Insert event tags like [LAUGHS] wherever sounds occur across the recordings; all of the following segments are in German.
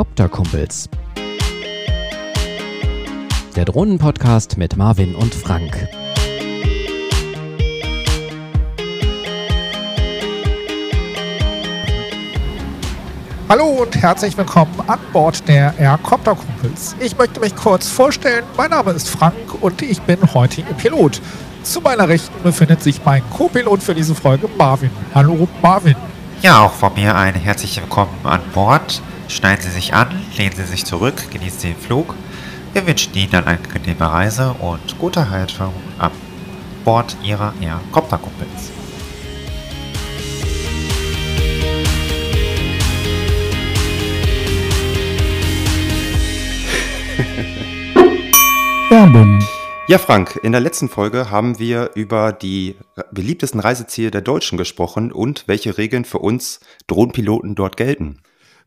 Copterkumpels. Der Drohnenpodcast mit Marvin und Frank. Hallo und herzlich willkommen an Bord der Aircopter Kumpels. Ich möchte mich kurz vorstellen. Mein Name ist Frank und ich bin heute Ihr Pilot. Zu meiner Rechten befindet sich mein Co-Pilot für diese Folge, Marvin. Hallo, Marvin. Ja, auch von mir ein herzliches Willkommen an Bord. Schneiden Sie sich an, lehnen Sie sich zurück, genießen Sie den Flug. Wir wünschen Ihnen eine angenehme Reise und gute Haltung an Bord Ihrer Aircopter-Kumpels. [LAUGHS] Werbung. Ja, Frank, in der letzten Folge haben wir über die beliebtesten Reiseziele der Deutschen gesprochen und welche Regeln für uns Drohnenpiloten dort gelten.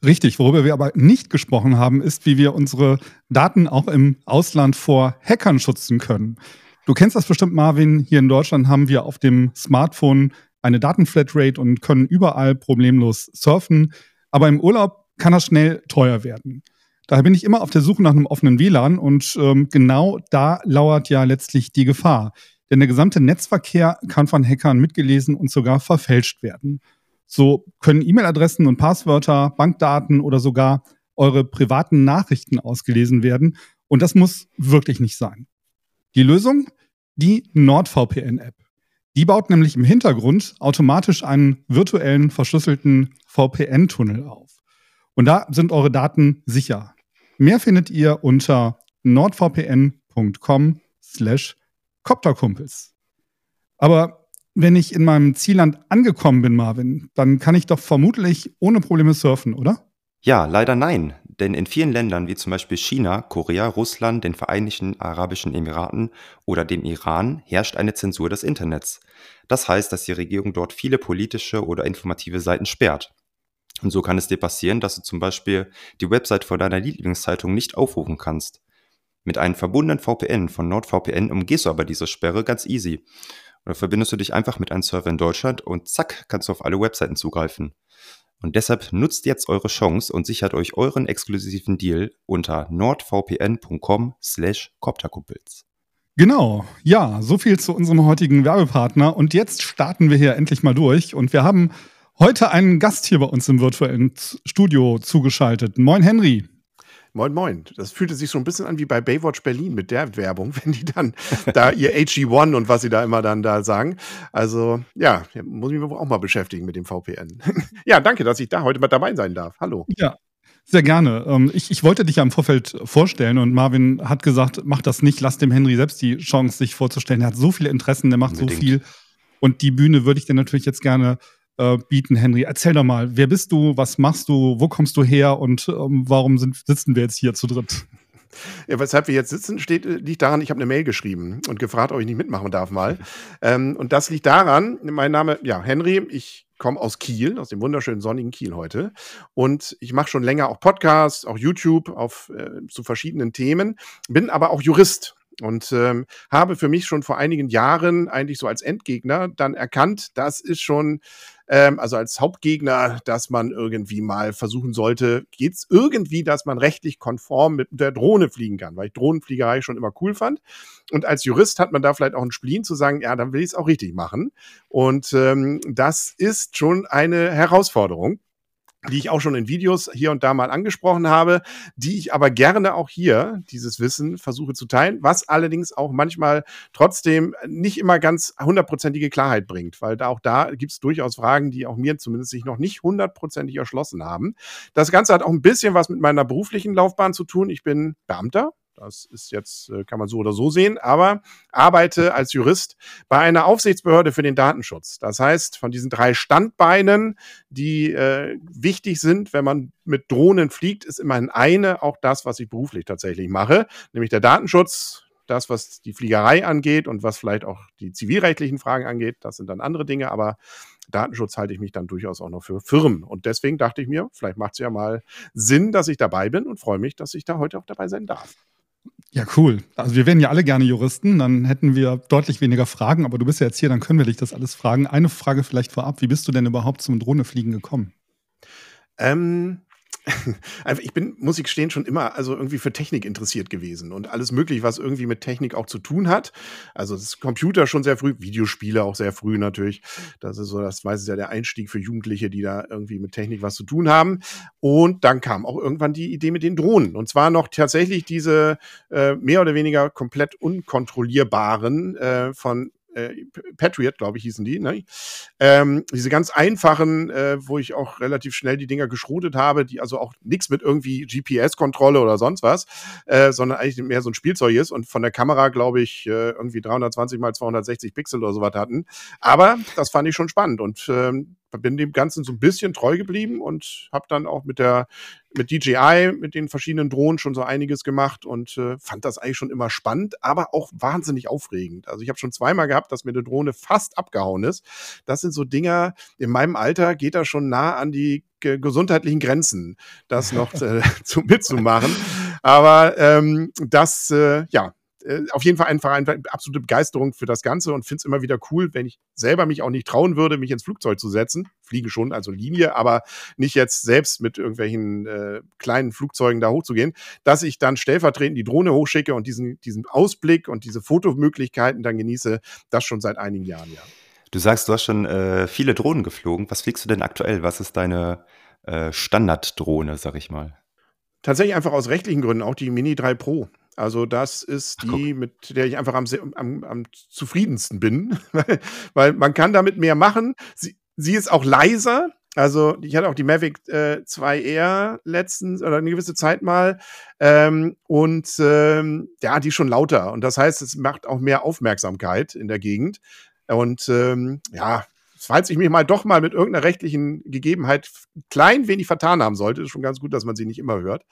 Richtig, worüber wir aber nicht gesprochen haben, ist, wie wir unsere Daten auch im Ausland vor Hackern schützen können. Du kennst das bestimmt, Marvin. Hier in Deutschland haben wir auf dem Smartphone eine Datenflatrate und können überall problemlos surfen. Aber im Urlaub kann das schnell teuer werden. Daher bin ich immer auf der Suche nach einem offenen WLAN und ähm, genau da lauert ja letztlich die Gefahr. Denn der gesamte Netzverkehr kann von Hackern mitgelesen und sogar verfälscht werden. So können E-Mail-Adressen und Passwörter, Bankdaten oder sogar eure privaten Nachrichten ausgelesen werden. Und das muss wirklich nicht sein. Die Lösung? Die NordVPN-App. Die baut nämlich im Hintergrund automatisch einen virtuellen verschlüsselten VPN-Tunnel auf. Und da sind eure Daten sicher. Mehr findet ihr unter nordvpn.com slash Kopterkumpels. Aber wenn ich in meinem Zielland angekommen bin, Marvin, dann kann ich doch vermutlich ohne Probleme surfen, oder? Ja, leider nein. Denn in vielen Ländern wie zum Beispiel China, Korea, Russland, den Vereinigten Arabischen Emiraten oder dem Iran herrscht eine Zensur des Internets. Das heißt, dass die Regierung dort viele politische oder informative Seiten sperrt. Und so kann es dir passieren, dass du zum Beispiel die Website von deiner Lieblingszeitung nicht aufrufen kannst. Mit einem verbundenen VPN von NordVPN umgehst du aber diese Sperre ganz easy. Oder verbindest du dich einfach mit einem Server in Deutschland und zack, kannst du auf alle Webseiten zugreifen. Und deshalb nutzt jetzt eure Chance und sichert euch euren exklusiven Deal unter nordvpn.com slash Kopterkumpels. Genau, ja, so viel zu unserem heutigen Werbepartner. Und jetzt starten wir hier endlich mal durch. Und wir haben heute einen Gast hier bei uns im virtuellen Studio zugeschaltet. Moin, Henry. Moin, moin. Das fühlte sich so ein bisschen an wie bei Baywatch Berlin mit der Werbung, [LAUGHS] wenn die dann da ihr AG1 und was sie da immer dann da sagen. Also, ja, muss ich mich auch mal beschäftigen mit dem VPN. [LAUGHS] ja, danke, dass ich da heute mal dabei sein darf. Hallo. Ja, sehr gerne. Ähm, ich, ich, wollte dich ja im Vorfeld vorstellen und Marvin hat gesagt, mach das nicht, lass dem Henry selbst die Chance, sich vorzustellen. Er hat so viele Interessen, der macht Unbedingt. so viel. Und die Bühne würde ich dir natürlich jetzt gerne äh, bieten, Henry. Erzähl doch mal, wer bist du, was machst du, wo kommst du her und ähm, warum sind, sitzen wir jetzt hier zu dritt? [LAUGHS] Ja, weshalb wir jetzt sitzen, steht, äh, liegt daran, ich habe eine Mail geschrieben und gefragt, ob ich nicht mitmachen darf mal. [LAUGHS] ähm, und das liegt daran, mein Name, ja, Henry, ich komme aus Kiel, aus dem wunderschönen sonnigen Kiel heute. Und ich mache schon länger auch Podcasts, auch YouTube auf, äh, zu verschiedenen Themen, bin aber auch Jurist und ähm, habe für mich schon vor einigen Jahren eigentlich so als Endgegner dann erkannt, das ist schon, ähm, also als Hauptgegner, dass man irgendwie mal versuchen sollte, geht es irgendwie, dass man rechtlich konform mit der Drohne fliegen kann, weil ich Drohnenfliegerei schon immer cool fand. Und als Jurist hat man da vielleicht auch einen Spleen zu sagen, ja, dann will ich es auch richtig machen. Und ähm, das ist schon eine Herausforderung die ich auch schon in Videos hier und da mal angesprochen habe, die ich aber gerne auch hier, dieses Wissen, versuche zu teilen, was allerdings auch manchmal trotzdem nicht immer ganz hundertprozentige Klarheit bringt, weil da auch da gibt es durchaus Fragen, die auch mir zumindest sich noch nicht hundertprozentig erschlossen haben. Das Ganze hat auch ein bisschen was mit meiner beruflichen Laufbahn zu tun. Ich bin Beamter, das ist jetzt, äh, kann man so oder so sehen, aber arbeite als Jurist bei einer Aufsichtsbehörde für den Datenschutz. Das heißt, von diesen drei Standbeinen, die äh, wichtig sind, wenn man mit Drohnen fliegt, ist immerhin eine auch das, was ich beruflich tatsächlich mache, nämlich der Datenschutz. Das, was die Fliegerei angeht und was vielleicht auch die zivilrechtlichen Fragen angeht, das sind dann andere Dinge, aber Datenschutz halte ich mich dann durchaus auch noch für Firmen. Und deswegen dachte ich mir, vielleicht macht es ja mal Sinn, dass ich dabei bin und freue mich, dass ich da heute auch dabei sein darf. Ja, cool. Also wir wären ja alle gerne Juristen, dann hätten wir deutlich weniger Fragen, aber du bist ja jetzt hier, dann können wir dich das alles fragen. Eine Frage vielleicht vorab, wie bist du denn überhaupt zum Drohnefliegen gekommen? Ähm, [LAUGHS] ich bin, muss ich gestehen, schon immer also irgendwie für Technik interessiert gewesen und alles mögliche, was irgendwie mit Technik auch zu tun hat. Also das Computer schon sehr früh, Videospiele auch sehr früh natürlich. Das ist so, das weiß ich ja der Einstieg für Jugendliche, die da irgendwie mit Technik was zu tun haben. Und dann kam auch irgendwann die Idee mit den Drohnen. Und zwar noch tatsächlich diese äh, mehr oder weniger komplett unkontrollierbaren äh, von äh, Patriot, glaube ich, hießen die, ne? ähm, diese ganz einfachen, äh, wo ich auch relativ schnell die Dinger geschrotet habe, die also auch nichts mit irgendwie GPS-Kontrolle oder sonst was, äh, sondern eigentlich mehr so ein Spielzeug ist und von der Kamera, glaube ich, äh, irgendwie 320 mal 260 Pixel oder sowas hatten. Aber das fand ich schon spannend und ähm, bin dem Ganzen so ein bisschen treu geblieben und habe dann auch mit der mit DJI, mit den verschiedenen Drohnen schon so einiges gemacht und äh, fand das eigentlich schon immer spannend, aber auch wahnsinnig aufregend. Also ich habe schon zweimal gehabt, dass mir eine Drohne fast abgehauen ist. Das sind so Dinger, in meinem Alter geht das schon nah an die gesundheitlichen Grenzen, das noch äh, [LAUGHS] zu, mitzumachen. Aber ähm, das, äh, ja, äh, auf jeden Fall einfach eine absolute Begeisterung für das Ganze und finde es immer wieder cool, wenn ich selber mich auch nicht trauen würde, mich ins Flugzeug zu setzen. Fliegen schon, also Linie, aber nicht jetzt selbst mit irgendwelchen äh, kleinen Flugzeugen da hochzugehen, dass ich dann stellvertretend die Drohne hochschicke und diesen, diesen Ausblick und diese Fotomöglichkeiten dann genieße, das schon seit einigen Jahren, ja. Du sagst, du hast schon äh, viele Drohnen geflogen. Was fliegst du denn aktuell? Was ist deine äh, Standarddrohne, sag ich mal? Tatsächlich einfach aus rechtlichen Gründen auch die Mini 3 Pro. Also das ist die, mit der ich einfach am, am, am zufriedensten bin, [LAUGHS] weil, man kann damit mehr machen. Sie, sie ist auch leiser. Also ich hatte auch die Mavic äh, 2R letztens oder eine gewisse Zeit mal. Ähm, und ähm, ja, die ist schon lauter. Und das heißt, es macht auch mehr Aufmerksamkeit in der Gegend. Und ähm, ja, falls ich mich mal doch mal mit irgendeiner rechtlichen Gegebenheit klein wenig vertan haben sollte, ist schon ganz gut, dass man sie nicht immer hört.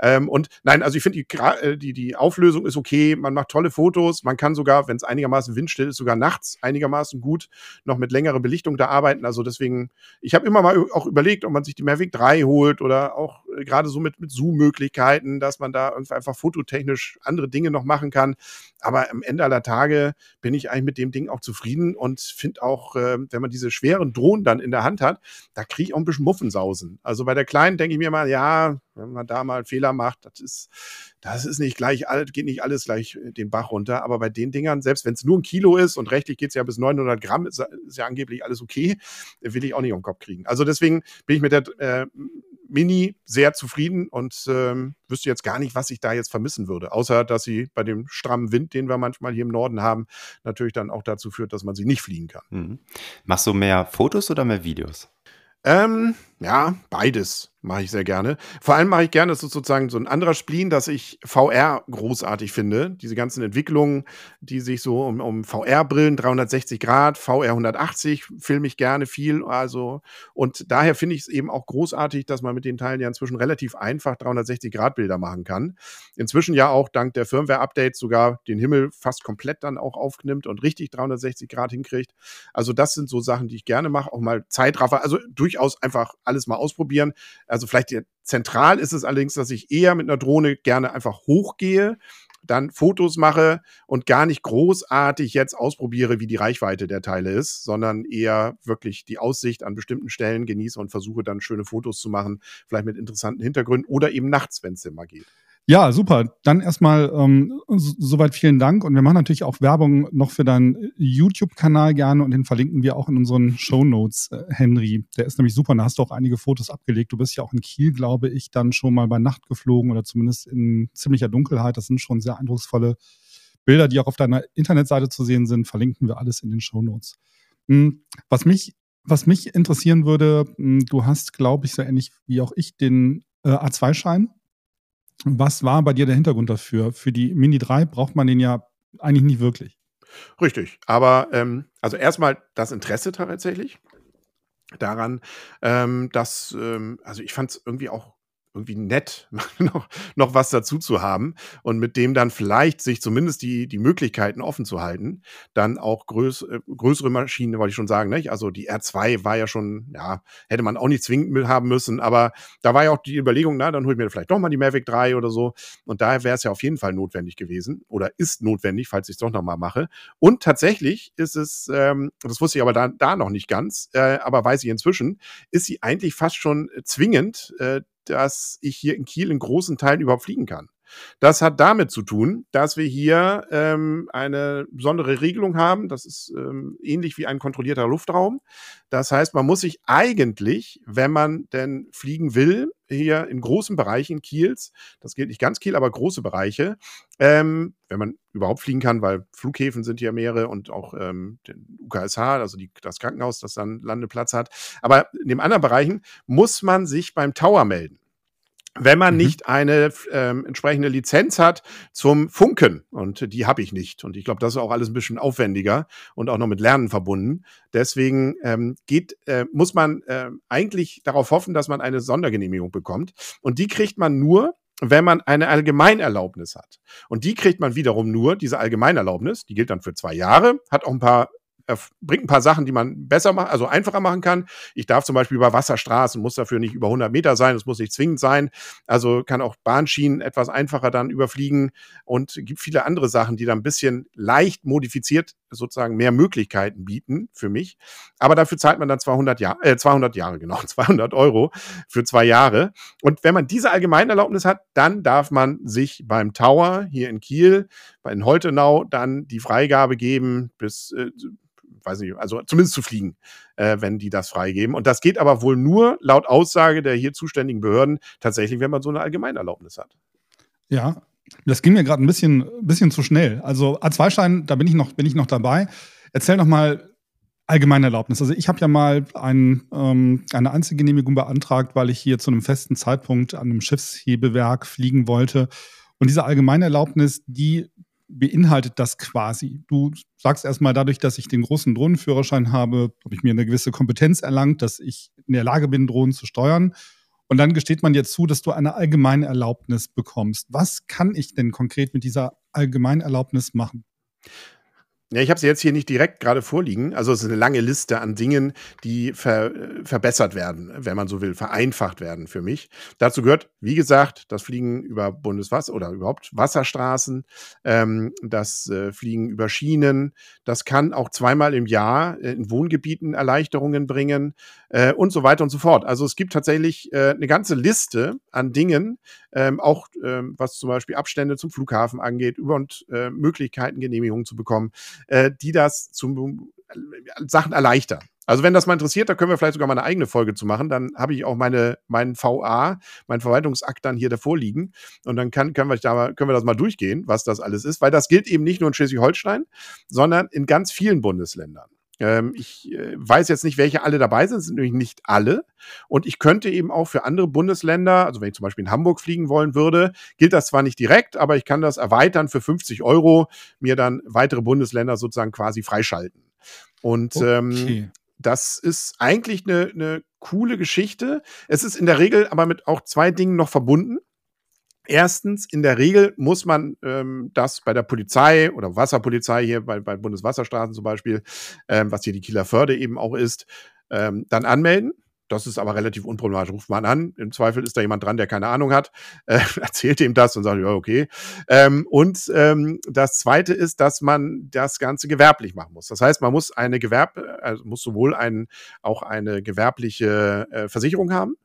Ähm, und nein, also ich finde, die, äh, die, die Auflösung ist okay, man macht tolle Fotos, man kann sogar, wenn es einigermaßen windstill ist, sogar nachts einigermaßen gut noch mit längerer Belichtung da arbeiten. Also deswegen, ich habe immer mal auch überlegt, ob man sich die Mavic 3 holt oder auch äh, gerade so mit, mit Zoom-Möglichkeiten, dass man da irgendwie einfach fototechnisch andere Dinge noch machen kann. Aber am Ende aller Tage bin ich eigentlich mit dem Ding auch zufrieden und finde auch, äh, wenn man diese schweren Drohnen dann in der Hand hat, da kriege ich auch ein bisschen Muffensausen. Also bei der kleinen denke ich mir mal, ja, wenn man da mal einen Fehler macht, das ist, das ist nicht gleich, geht nicht alles gleich den Bach runter. Aber bei den Dingern, selbst wenn es nur ein Kilo ist und rechtlich geht es ja bis 900 Gramm, ist, ist, ja angeblich alles okay, will ich auch nicht um den Kopf kriegen. Also deswegen bin ich mit der äh, Mini sehr zufrieden und ähm, wüsste jetzt gar nicht, was ich da jetzt vermissen würde. Außer, dass sie bei dem strammen Wind, den wir manchmal hier im Norden haben, natürlich dann auch dazu führt, dass man sie nicht fliegen kann. Mhm. Machst du mehr Fotos oder mehr Videos? Ähm, ja, beides mache ich sehr gerne. Vor allem mache ich gerne, das ist sozusagen so ein anderer Spleen, dass ich VR großartig finde. Diese ganzen Entwicklungen, die sich so um, um VR-Brillen 360 Grad, VR 180 filme ich gerne viel. Also, und daher finde ich es eben auch großartig, dass man mit den Teilen ja inzwischen relativ einfach 360 Grad Bilder machen kann. Inzwischen ja auch dank der Firmware-Updates sogar den Himmel fast komplett dann auch aufnimmt und richtig 360 Grad hinkriegt. Also, das sind so Sachen, die ich gerne mache. Auch mal Zeitraffer, also durchaus einfach alles mal ausprobieren. Also vielleicht zentral ist es allerdings, dass ich eher mit einer Drohne gerne einfach hochgehe, dann Fotos mache und gar nicht großartig jetzt ausprobiere, wie die Reichweite der Teile ist, sondern eher wirklich die Aussicht an bestimmten Stellen genieße und versuche dann schöne Fotos zu machen, vielleicht mit interessanten Hintergründen oder eben nachts, wenn es immer geht. Ja, super. Dann erstmal ähm, soweit vielen Dank. Und wir machen natürlich auch Werbung noch für deinen YouTube-Kanal gerne und den verlinken wir auch in unseren Show Notes, äh, Henry. Der ist nämlich super. Da hast du auch einige Fotos abgelegt. Du bist ja auch in Kiel, glaube ich, dann schon mal bei Nacht geflogen oder zumindest in ziemlicher Dunkelheit. Das sind schon sehr eindrucksvolle Bilder, die auch auf deiner Internetseite zu sehen sind. Verlinken wir alles in den Show Notes. Hm, was mich, was mich interessieren würde, hm, du hast, glaube ich, so ähnlich wie auch ich den äh, A2-Schein was war bei dir der Hintergrund dafür? Für die Mini 3 braucht man den ja eigentlich nicht wirklich. Richtig, aber ähm, also erstmal das Interesse tatsächlich daran, ähm, dass, ähm, also ich fand es irgendwie auch irgendwie nett, [LAUGHS] noch, noch was dazu zu haben und mit dem dann vielleicht sich zumindest die, die Möglichkeiten offen zu halten, dann auch größ, äh, größere Maschinen, wollte ich schon sagen, nicht? Also die R2 war ja schon, ja, hätte man auch nicht zwingend mit haben müssen, aber da war ja auch die Überlegung, na, dann hol ich mir vielleicht doch mal die Mavic 3 oder so und daher wäre es ja auf jeden Fall notwendig gewesen oder ist notwendig, falls ich es doch noch mal mache. Und tatsächlich ist es, ähm, das wusste ich aber da, da noch nicht ganz, äh, aber weiß ich inzwischen, ist sie eigentlich fast schon zwingend, äh, dass ich hier in Kiel in großen Teilen überhaupt fliegen kann. Das hat damit zu tun, dass wir hier ähm, eine besondere Regelung haben. Das ist ähm, ähnlich wie ein kontrollierter Luftraum. Das heißt, man muss sich eigentlich, wenn man denn fliegen will, hier in großen Bereichen Kiels, das gilt nicht ganz Kiel, aber große Bereiche, ähm, wenn man überhaupt fliegen kann, weil Flughäfen sind hier mehrere und auch ähm, den UKSH, also die, das Krankenhaus, das dann Landeplatz hat. Aber in den anderen Bereichen muss man sich beim Tower melden wenn man mhm. nicht eine ähm, entsprechende Lizenz hat zum Funken. Und die habe ich nicht. Und ich glaube, das ist auch alles ein bisschen aufwendiger und auch noch mit Lernen verbunden. Deswegen ähm, geht, äh, muss man äh, eigentlich darauf hoffen, dass man eine Sondergenehmigung bekommt. Und die kriegt man nur, wenn man eine Allgemeinerlaubnis hat. Und die kriegt man wiederum nur, diese Allgemeinerlaubnis, die gilt dann für zwei Jahre, hat auch ein paar er bringt ein paar Sachen, die man besser machen, also einfacher machen kann. Ich darf zum Beispiel über Wasserstraßen, muss dafür nicht über 100 Meter sein, es muss nicht zwingend sein. Also kann auch Bahnschienen etwas einfacher dann überfliegen und gibt viele andere Sachen, die dann ein bisschen leicht modifiziert sozusagen mehr Möglichkeiten bieten für mich. Aber dafür zahlt man dann 200 Jahre, äh, 200 Jahre, genau, [LAUGHS] 200 Euro für zwei Jahre. Und wenn man diese Allgemeinerlaubnis hat, dann darf man sich beim Tower hier in Kiel, in Holtenau, dann die Freigabe geben bis äh, weiß nicht, also zumindest zu fliegen, äh, wenn die das freigeben. Und das geht aber wohl nur laut Aussage der hier zuständigen Behörden tatsächlich, wenn man so eine Allgemeinerlaubnis hat. Ja, das ging mir gerade ein bisschen, bisschen zu schnell. Also A2-Schein, da bin ich noch, bin ich noch dabei. Erzähl noch mal Allgemeinerlaubnis. Also ich habe ja mal ein, ähm, eine Einzelgenehmigung beantragt, weil ich hier zu einem festen Zeitpunkt an einem Schiffshebewerk fliegen wollte. Und diese Allgemeinerlaubnis, die beinhaltet das quasi? Du sagst erstmal, dadurch, dass ich den großen Drohnenführerschein habe, habe ich mir eine gewisse Kompetenz erlangt, dass ich in der Lage bin, Drohnen zu steuern. Und dann gesteht man dir zu, dass du eine allgemeine Erlaubnis bekommst. Was kann ich denn konkret mit dieser Allgemeinerlaubnis machen? Ja, ich habe sie jetzt hier nicht direkt gerade vorliegen. Also es ist eine lange Liste an Dingen, die ver verbessert werden, wenn man so will, vereinfacht werden für mich. Dazu gehört, wie gesagt, das Fliegen über Bundeswasser oder überhaupt Wasserstraßen, ähm, das äh, Fliegen über Schienen. Das kann auch zweimal im Jahr äh, in Wohngebieten Erleichterungen bringen äh, und so weiter und so fort. Also es gibt tatsächlich äh, eine ganze Liste an Dingen, ähm, auch ähm, was zum Beispiel Abstände zum Flughafen angeht, über und äh, Möglichkeiten, Genehmigungen zu bekommen äh, die das zum äh, Sachen erleichtern. Also wenn das mal interessiert, da können wir vielleicht sogar mal eine eigene Folge zu machen. Dann habe ich auch meine, meinen VA, meinen Verwaltungsakt dann hier davor liegen. Und dann kann, können, wir da, können wir das mal durchgehen, was das alles ist. Weil das gilt eben nicht nur in Schleswig-Holstein, sondern in ganz vielen Bundesländern. Ähm, ich äh, weiß jetzt nicht, welche alle dabei sind, es sind nämlich nicht alle. Und ich könnte eben auch für andere Bundesländer, also wenn ich zum Beispiel in Hamburg fliegen wollen würde, gilt das zwar nicht direkt, aber ich kann das erweitern für 50 Euro, mir dann weitere Bundesländer sozusagen quasi freischalten. Und ähm, okay. ähm, das ist eigentlich eine, eine coole Geschichte. Es ist in der Regel aber mit auch zwei Dingen noch verbunden. Erstens, in der Regel muss man ähm, das bei der Polizei oder Wasserpolizei hier bei, bei Bundeswasserstraßen zum Beispiel, ähm, was hier die Kieler Förde eben auch ist, ähm, dann anmelden. Das ist aber relativ unproblematisch. Ruft man an. Im Zweifel ist da jemand dran, der keine Ahnung hat, äh, [LAUGHS] erzählt ihm das und sagt, ja, okay. Ähm, und ähm, das Zweite ist, dass man das Ganze gewerblich machen muss. Das heißt, man muss eine Gewerb, also muss sowohl ein, auch eine gewerbliche äh, Versicherung haben,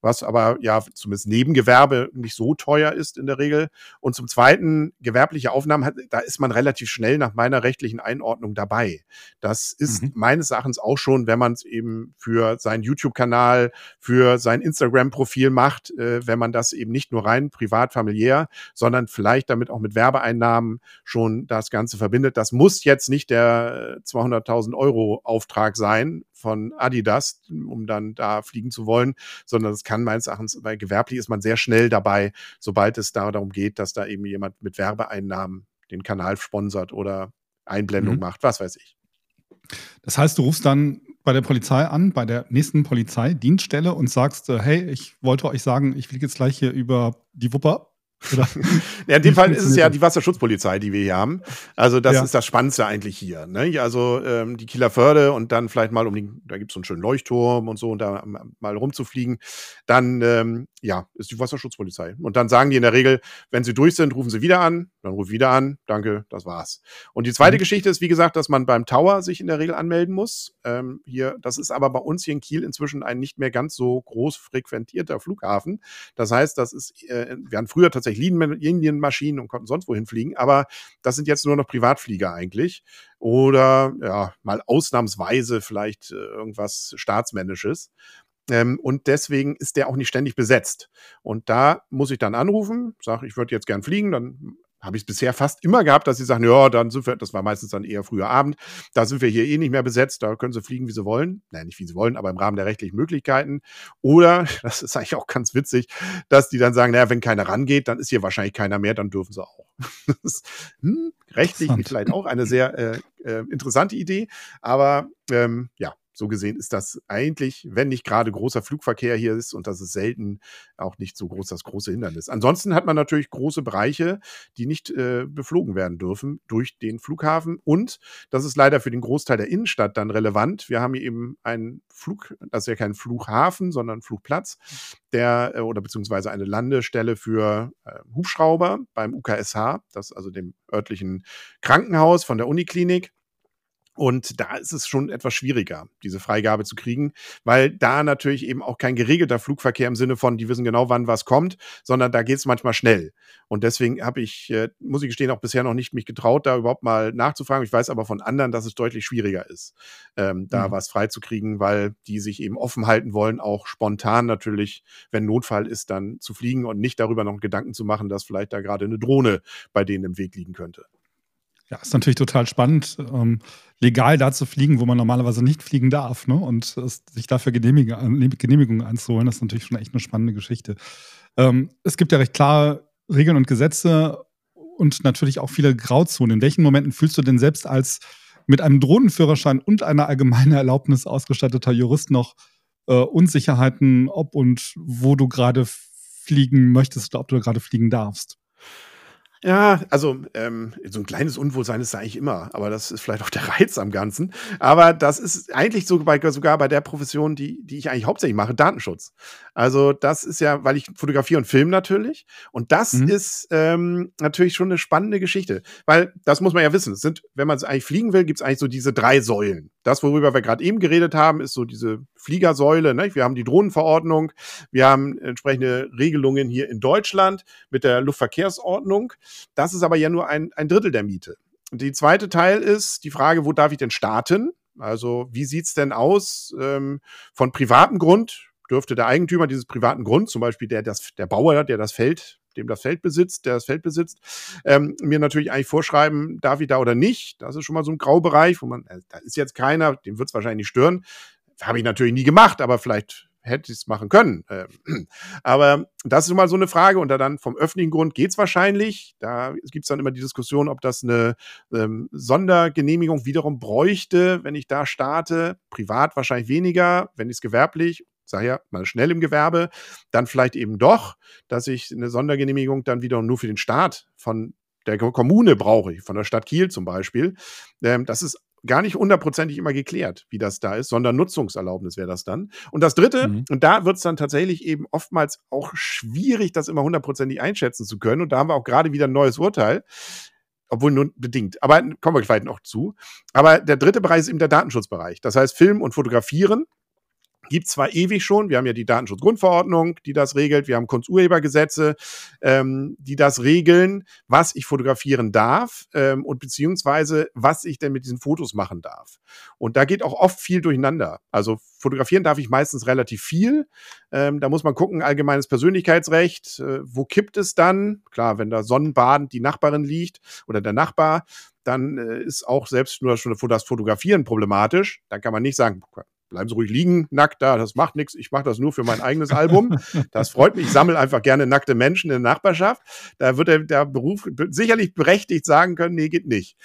was aber ja zumindest Nebengewerbe nicht so teuer ist in der Regel. Und zum Zweiten, gewerbliche Aufnahmen, da ist man relativ schnell nach meiner rechtlichen Einordnung dabei. Das ist mhm. meines Erachtens auch schon, wenn man es eben für seinen YouTube-Kanal, für sein Instagram-Profil macht, äh, wenn man das eben nicht nur rein privat, familiär, sondern vielleicht damit auch mit Werbeeinnahmen schon das Ganze verbindet. Das muss jetzt nicht der 200.000 Euro Auftrag sein, von Adidas, um dann da fliegen zu wollen, sondern es kann meines Erachtens, weil gewerblich ist man sehr schnell dabei, sobald es da darum geht, dass da eben jemand mit Werbeeinnahmen den Kanal sponsert oder Einblendung mhm. macht, was weiß ich. Das heißt, du rufst dann bei der Polizei an, bei der nächsten Polizeidienststelle und sagst, äh, hey, ich wollte euch sagen, ich fliege jetzt gleich hier über die Wupper ja, in dem Fall ist es ja die Wasserschutzpolizei, die wir hier haben. Also das Ja. ist das Spannendste eigentlich hier. Ne? Also ähm, die Kieler Förde und dann vielleicht mal um die, da gibt es so einen schönen Leuchtturm und so und da mal rumzufliegen. Dann, ähm, ja, ist die Wasserschutzpolizei. Und dann sagen die in der Regel, wenn sie durch sind, rufen sie wieder an. Dann ruf wieder an. Danke, das war's. Und die zweite Mhm. Geschichte ist, wie gesagt, dass man beim Tower sich in der Regel anmelden muss. Ähm, hier, das ist aber bei uns hier in Kiel inzwischen ein nicht mehr ganz so groß frequentierter Flughafen. Das heißt, das ist, äh, wir hatten früher tatsächlich Linien- Linienmaschinen und konnten sonst wohin fliegen, aber das sind jetzt nur noch Privatflieger eigentlich. Oder ja, mal ausnahmsweise vielleicht äh, irgendwas Staatsmännisches. Ähm, und deswegen ist der auch nicht ständig besetzt. Und da muss ich dann anrufen, sage, ich würde jetzt gern fliegen, dann habe ich es bisher fast immer gehabt, dass sie sagen, ja, dann sind wir, das war meistens dann eher früher Abend, da sind wir hier eh nicht mehr besetzt, da können sie fliegen, wie sie wollen. Nein, nicht wie sie wollen, aber im Rahmen der rechtlichen Möglichkeiten. Oder, [LAUGHS] das ist eigentlich auch ganz witzig, dass die dann sagen, naja, wenn keiner rangeht, dann ist hier wahrscheinlich keiner mehr, dann dürfen sie auch. [LAUGHS] Das ist, hm, rechtlich vielleicht auch eine sehr äh, äh, interessante Idee, aber ähm, ja, so gesehen ist das eigentlich, wenn nicht gerade großer Flugverkehr hier ist, und das ist selten, auch nicht so groß das große Hindernis. Ansonsten hat man natürlich große Bereiche, die nicht äh, beflogen werden dürfen durch den Flughafen. Und das ist leider für den Großteil der Innenstadt dann relevant. Wir haben hier eben einen Flug, das ist ja kein Flughafen, sondern Flugplatz, der äh, oder beziehungsweise eine Landestelle für äh, Hubschrauber beim UKSH, das also dem örtlichen Krankenhaus von der Uniklinik. Und da ist es schon etwas schwieriger, diese Freigabe zu kriegen, weil da natürlich eben auch kein geregelter Flugverkehr im Sinne von, die wissen genau, wann was kommt, sondern da geht es manchmal schnell. Und deswegen habe ich, äh, muss ich gestehen, auch bisher noch nicht mich getraut, da überhaupt mal nachzufragen. Ich weiß aber von anderen, dass es deutlich schwieriger ist, ähm, da Mhm. was freizukriegen, weil die sich eben offen halten wollen, auch spontan natürlich, wenn Notfall ist, dann zu fliegen und nicht darüber noch Gedanken zu machen, dass vielleicht da gerade eine Drohne bei denen im Weg liegen könnte. Ja, ist natürlich total spannend, ähm, legal da zu fliegen, wo man normalerweise nicht fliegen darf, ne? Und es, sich dafür Genehmigung, Genehmigungen einzuholen, das ist natürlich schon echt eine spannende Geschichte. Ähm, es gibt ja recht klare Regeln und Gesetze und natürlich auch viele Grauzonen. In welchen Momenten fühlst du denn selbst als mit einem Drohnenführerschein und einer allgemeinen Erlaubnis ausgestatteter Jurist noch äh, Unsicherheiten, ob und wo du gerade fliegen möchtest oder ob du gerade fliegen darfst? Ja, also ähm, so ein kleines Unwohlsein ist da eigentlich immer, aber das ist vielleicht auch der [LAUGHS] Reiz am Ganzen. Aber das ist eigentlich so bei, sogar bei der Profession, die, die ich eigentlich hauptsächlich mache, Datenschutz. Also das ist ja, weil ich fotografiere und filme natürlich. Und das Mhm. ist ähm, natürlich schon eine spannende Geschichte. Weil, das muss man ja wissen, es sind, wenn man eigentlich fliegen will, gibt es eigentlich so diese drei Säulen. Das, worüber wir gerade eben geredet haben, ist so diese Fliegersäule. Ne? Wir haben die Drohnenverordnung, wir haben entsprechende Regelungen hier in Deutschland mit der Luftverkehrsordnung. Das ist aber ja nur ein, ein Drittel der Miete. Und die zweite Teil ist die Frage, wo darf ich denn starten? Also wie sieht's denn aus ähm, von privatem Grund? Dürfte der Eigentümer dieses privaten Grund, zum Beispiel der, das, der Bauer, der das Feld, dem das Feld besitzt, der das Feld besitzt, ähm, mir natürlich eigentlich vorschreiben, darf ich da oder nicht? Das ist schon mal so ein Graubereich, wo man, äh, da ist jetzt keiner, dem wird's wahrscheinlich nicht stören. Habe ich natürlich nie gemacht, aber vielleicht hätte ich es machen können. Ähm, [CLEARS THROAT] aber das ist mal so eine Frage. Und da dann vom öffentlichen Grund geht's wahrscheinlich. Da gibt's dann immer die Diskussion, ob das eine ähm, Sondergenehmigung wiederum bräuchte, wenn ich da starte. Privat wahrscheinlich weniger, wenn ich es gewerblich, sag ja, mal schnell im Gewerbe, dann vielleicht eben doch, dass ich eine Sondergenehmigung dann wiederum nur für den Staat von der Kommune brauche, von der Stadt Kiel zum Beispiel. Ähm, das ist gar nicht hundertprozentig immer geklärt, wie das da ist, sondern Nutzungserlaubnis wäre das dann. Und das Dritte, Mhm. und da wird es dann tatsächlich eben oftmals auch schwierig, das immer hundertprozentig einschätzen zu können. Und da haben wir auch gerade wieder ein neues Urteil, obwohl nur bedingt. Aber kommen wir gleich noch zu. Aber der dritte Bereich ist eben der Datenschutzbereich. Das heißt, Film und Fotografieren gibt zwar ewig schon, wir haben ja die Datenschutzgrundverordnung, die das regelt, wir haben Kunsturhebergesetze, ähm, die das regeln, was ich fotografieren darf ähm, und beziehungsweise was ich denn mit diesen Fotos machen darf. Und da geht auch oft viel durcheinander. Also fotografieren darf ich meistens relativ viel. Ähm, da muss man gucken, allgemeines Persönlichkeitsrecht, äh, wo kippt es dann? Klar, wenn da sonnenbadend die Nachbarin liegt oder der Nachbar, dann äh, ist auch selbst nur das Fotografieren problematisch. Da kann man nicht sagen, bleiben Sie ruhig liegen, nackt da, das macht nichts. Ich mache das nur für mein eigenes Album. Das freut mich. Ich sammle einfach gerne nackte Menschen in der Nachbarschaft. Da wird der, der Beruf sicherlich berechtigt sagen können, nee, geht nicht.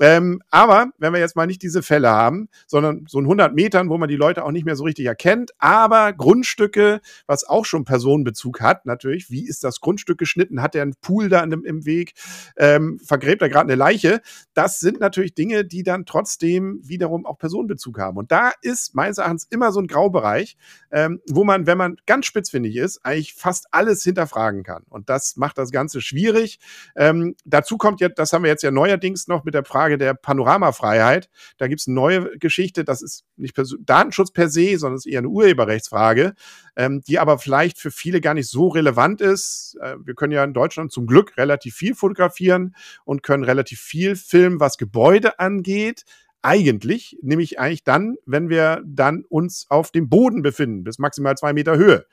Ähm, aber wenn wir jetzt mal nicht diese Fälle haben, sondern so in 100 Metern, wo man die Leute auch nicht mehr so richtig erkennt, aber Grundstücke, was auch schon Personenbezug hat, natürlich, wie ist das Grundstück geschnitten? Hat er einen Pool da im, im Weg? Ähm, vergräbt er gerade eine Leiche? Das sind natürlich Dinge, die dann trotzdem wiederum auch Personenbezug haben. Und da ist meines Erachtens immer so ein Graubereich, ähm, wo man, wenn man ganz spitzfindig ist, eigentlich fast alles hinterfragen kann. Und das macht das Ganze schwierig. Ähm, dazu kommt ja, das haben wir jetzt ja neuerdings noch mit der Frage der Panoramafreiheit. Da gibt es eine neue Geschichte, das ist nicht per Datenschutz per se, sondern es ist eher eine Urheberrechtsfrage, ähm, die aber vielleicht für viele gar nicht so relevant ist. Äh, wir können ja in Deutschland zum Glück relativ viel fotografieren und können relativ viel filmen, was Gebäude angeht eigentlich, nämlich eigentlich dann, wenn wir dann uns auf dem Boden befinden, bis maximal zwei Meter Höhe.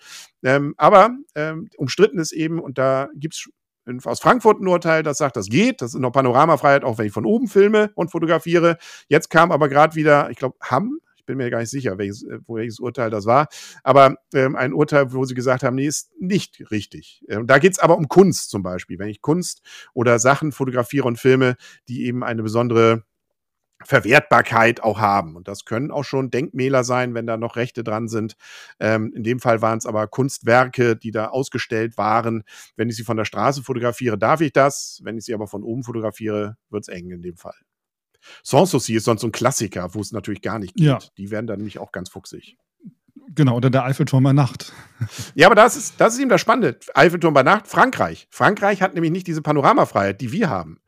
Ähm, aber ähm, umstritten ist eben, und da gibt es aus Frankfurt ein Urteil, das sagt, das geht. Das ist noch Panoramafreiheit, auch wenn ich von oben filme und fotografiere. Jetzt kam aber gerade wieder, ich glaube, Hamm, ich bin mir gar nicht sicher, welches, äh, welches Urteil das war, aber ähm, ein Urteil, wo sie gesagt haben, nee, ist nicht richtig. Ähm, da geht es aber um Kunst zum Beispiel. Wenn ich Kunst oder Sachen fotografiere und filme, die eben eine besondere Verwertbarkeit auch haben. Und das können auch schon Denkmäler sein, wenn da noch Rechte dran sind. Ähm, in dem Fall waren es aber Kunstwerke, die da ausgestellt waren. Wenn ich sie von der Straße fotografiere, darf ich das. Wenn ich sie aber von oben fotografiere, wird es eng in dem Fall. Sanssouci ist sonst so ein Klassiker, wo es natürlich gar nicht geht. Ja. Die werden dann nämlich auch ganz fuchsig. Genau, oder der Eiffelturm bei Nacht. [LAUGHS] Ja, aber das ist, das ist eben das Spannende. Eiffelturm bei Nacht, Frankreich. Frankreich hat nämlich nicht diese Panoramafreiheit, die wir haben.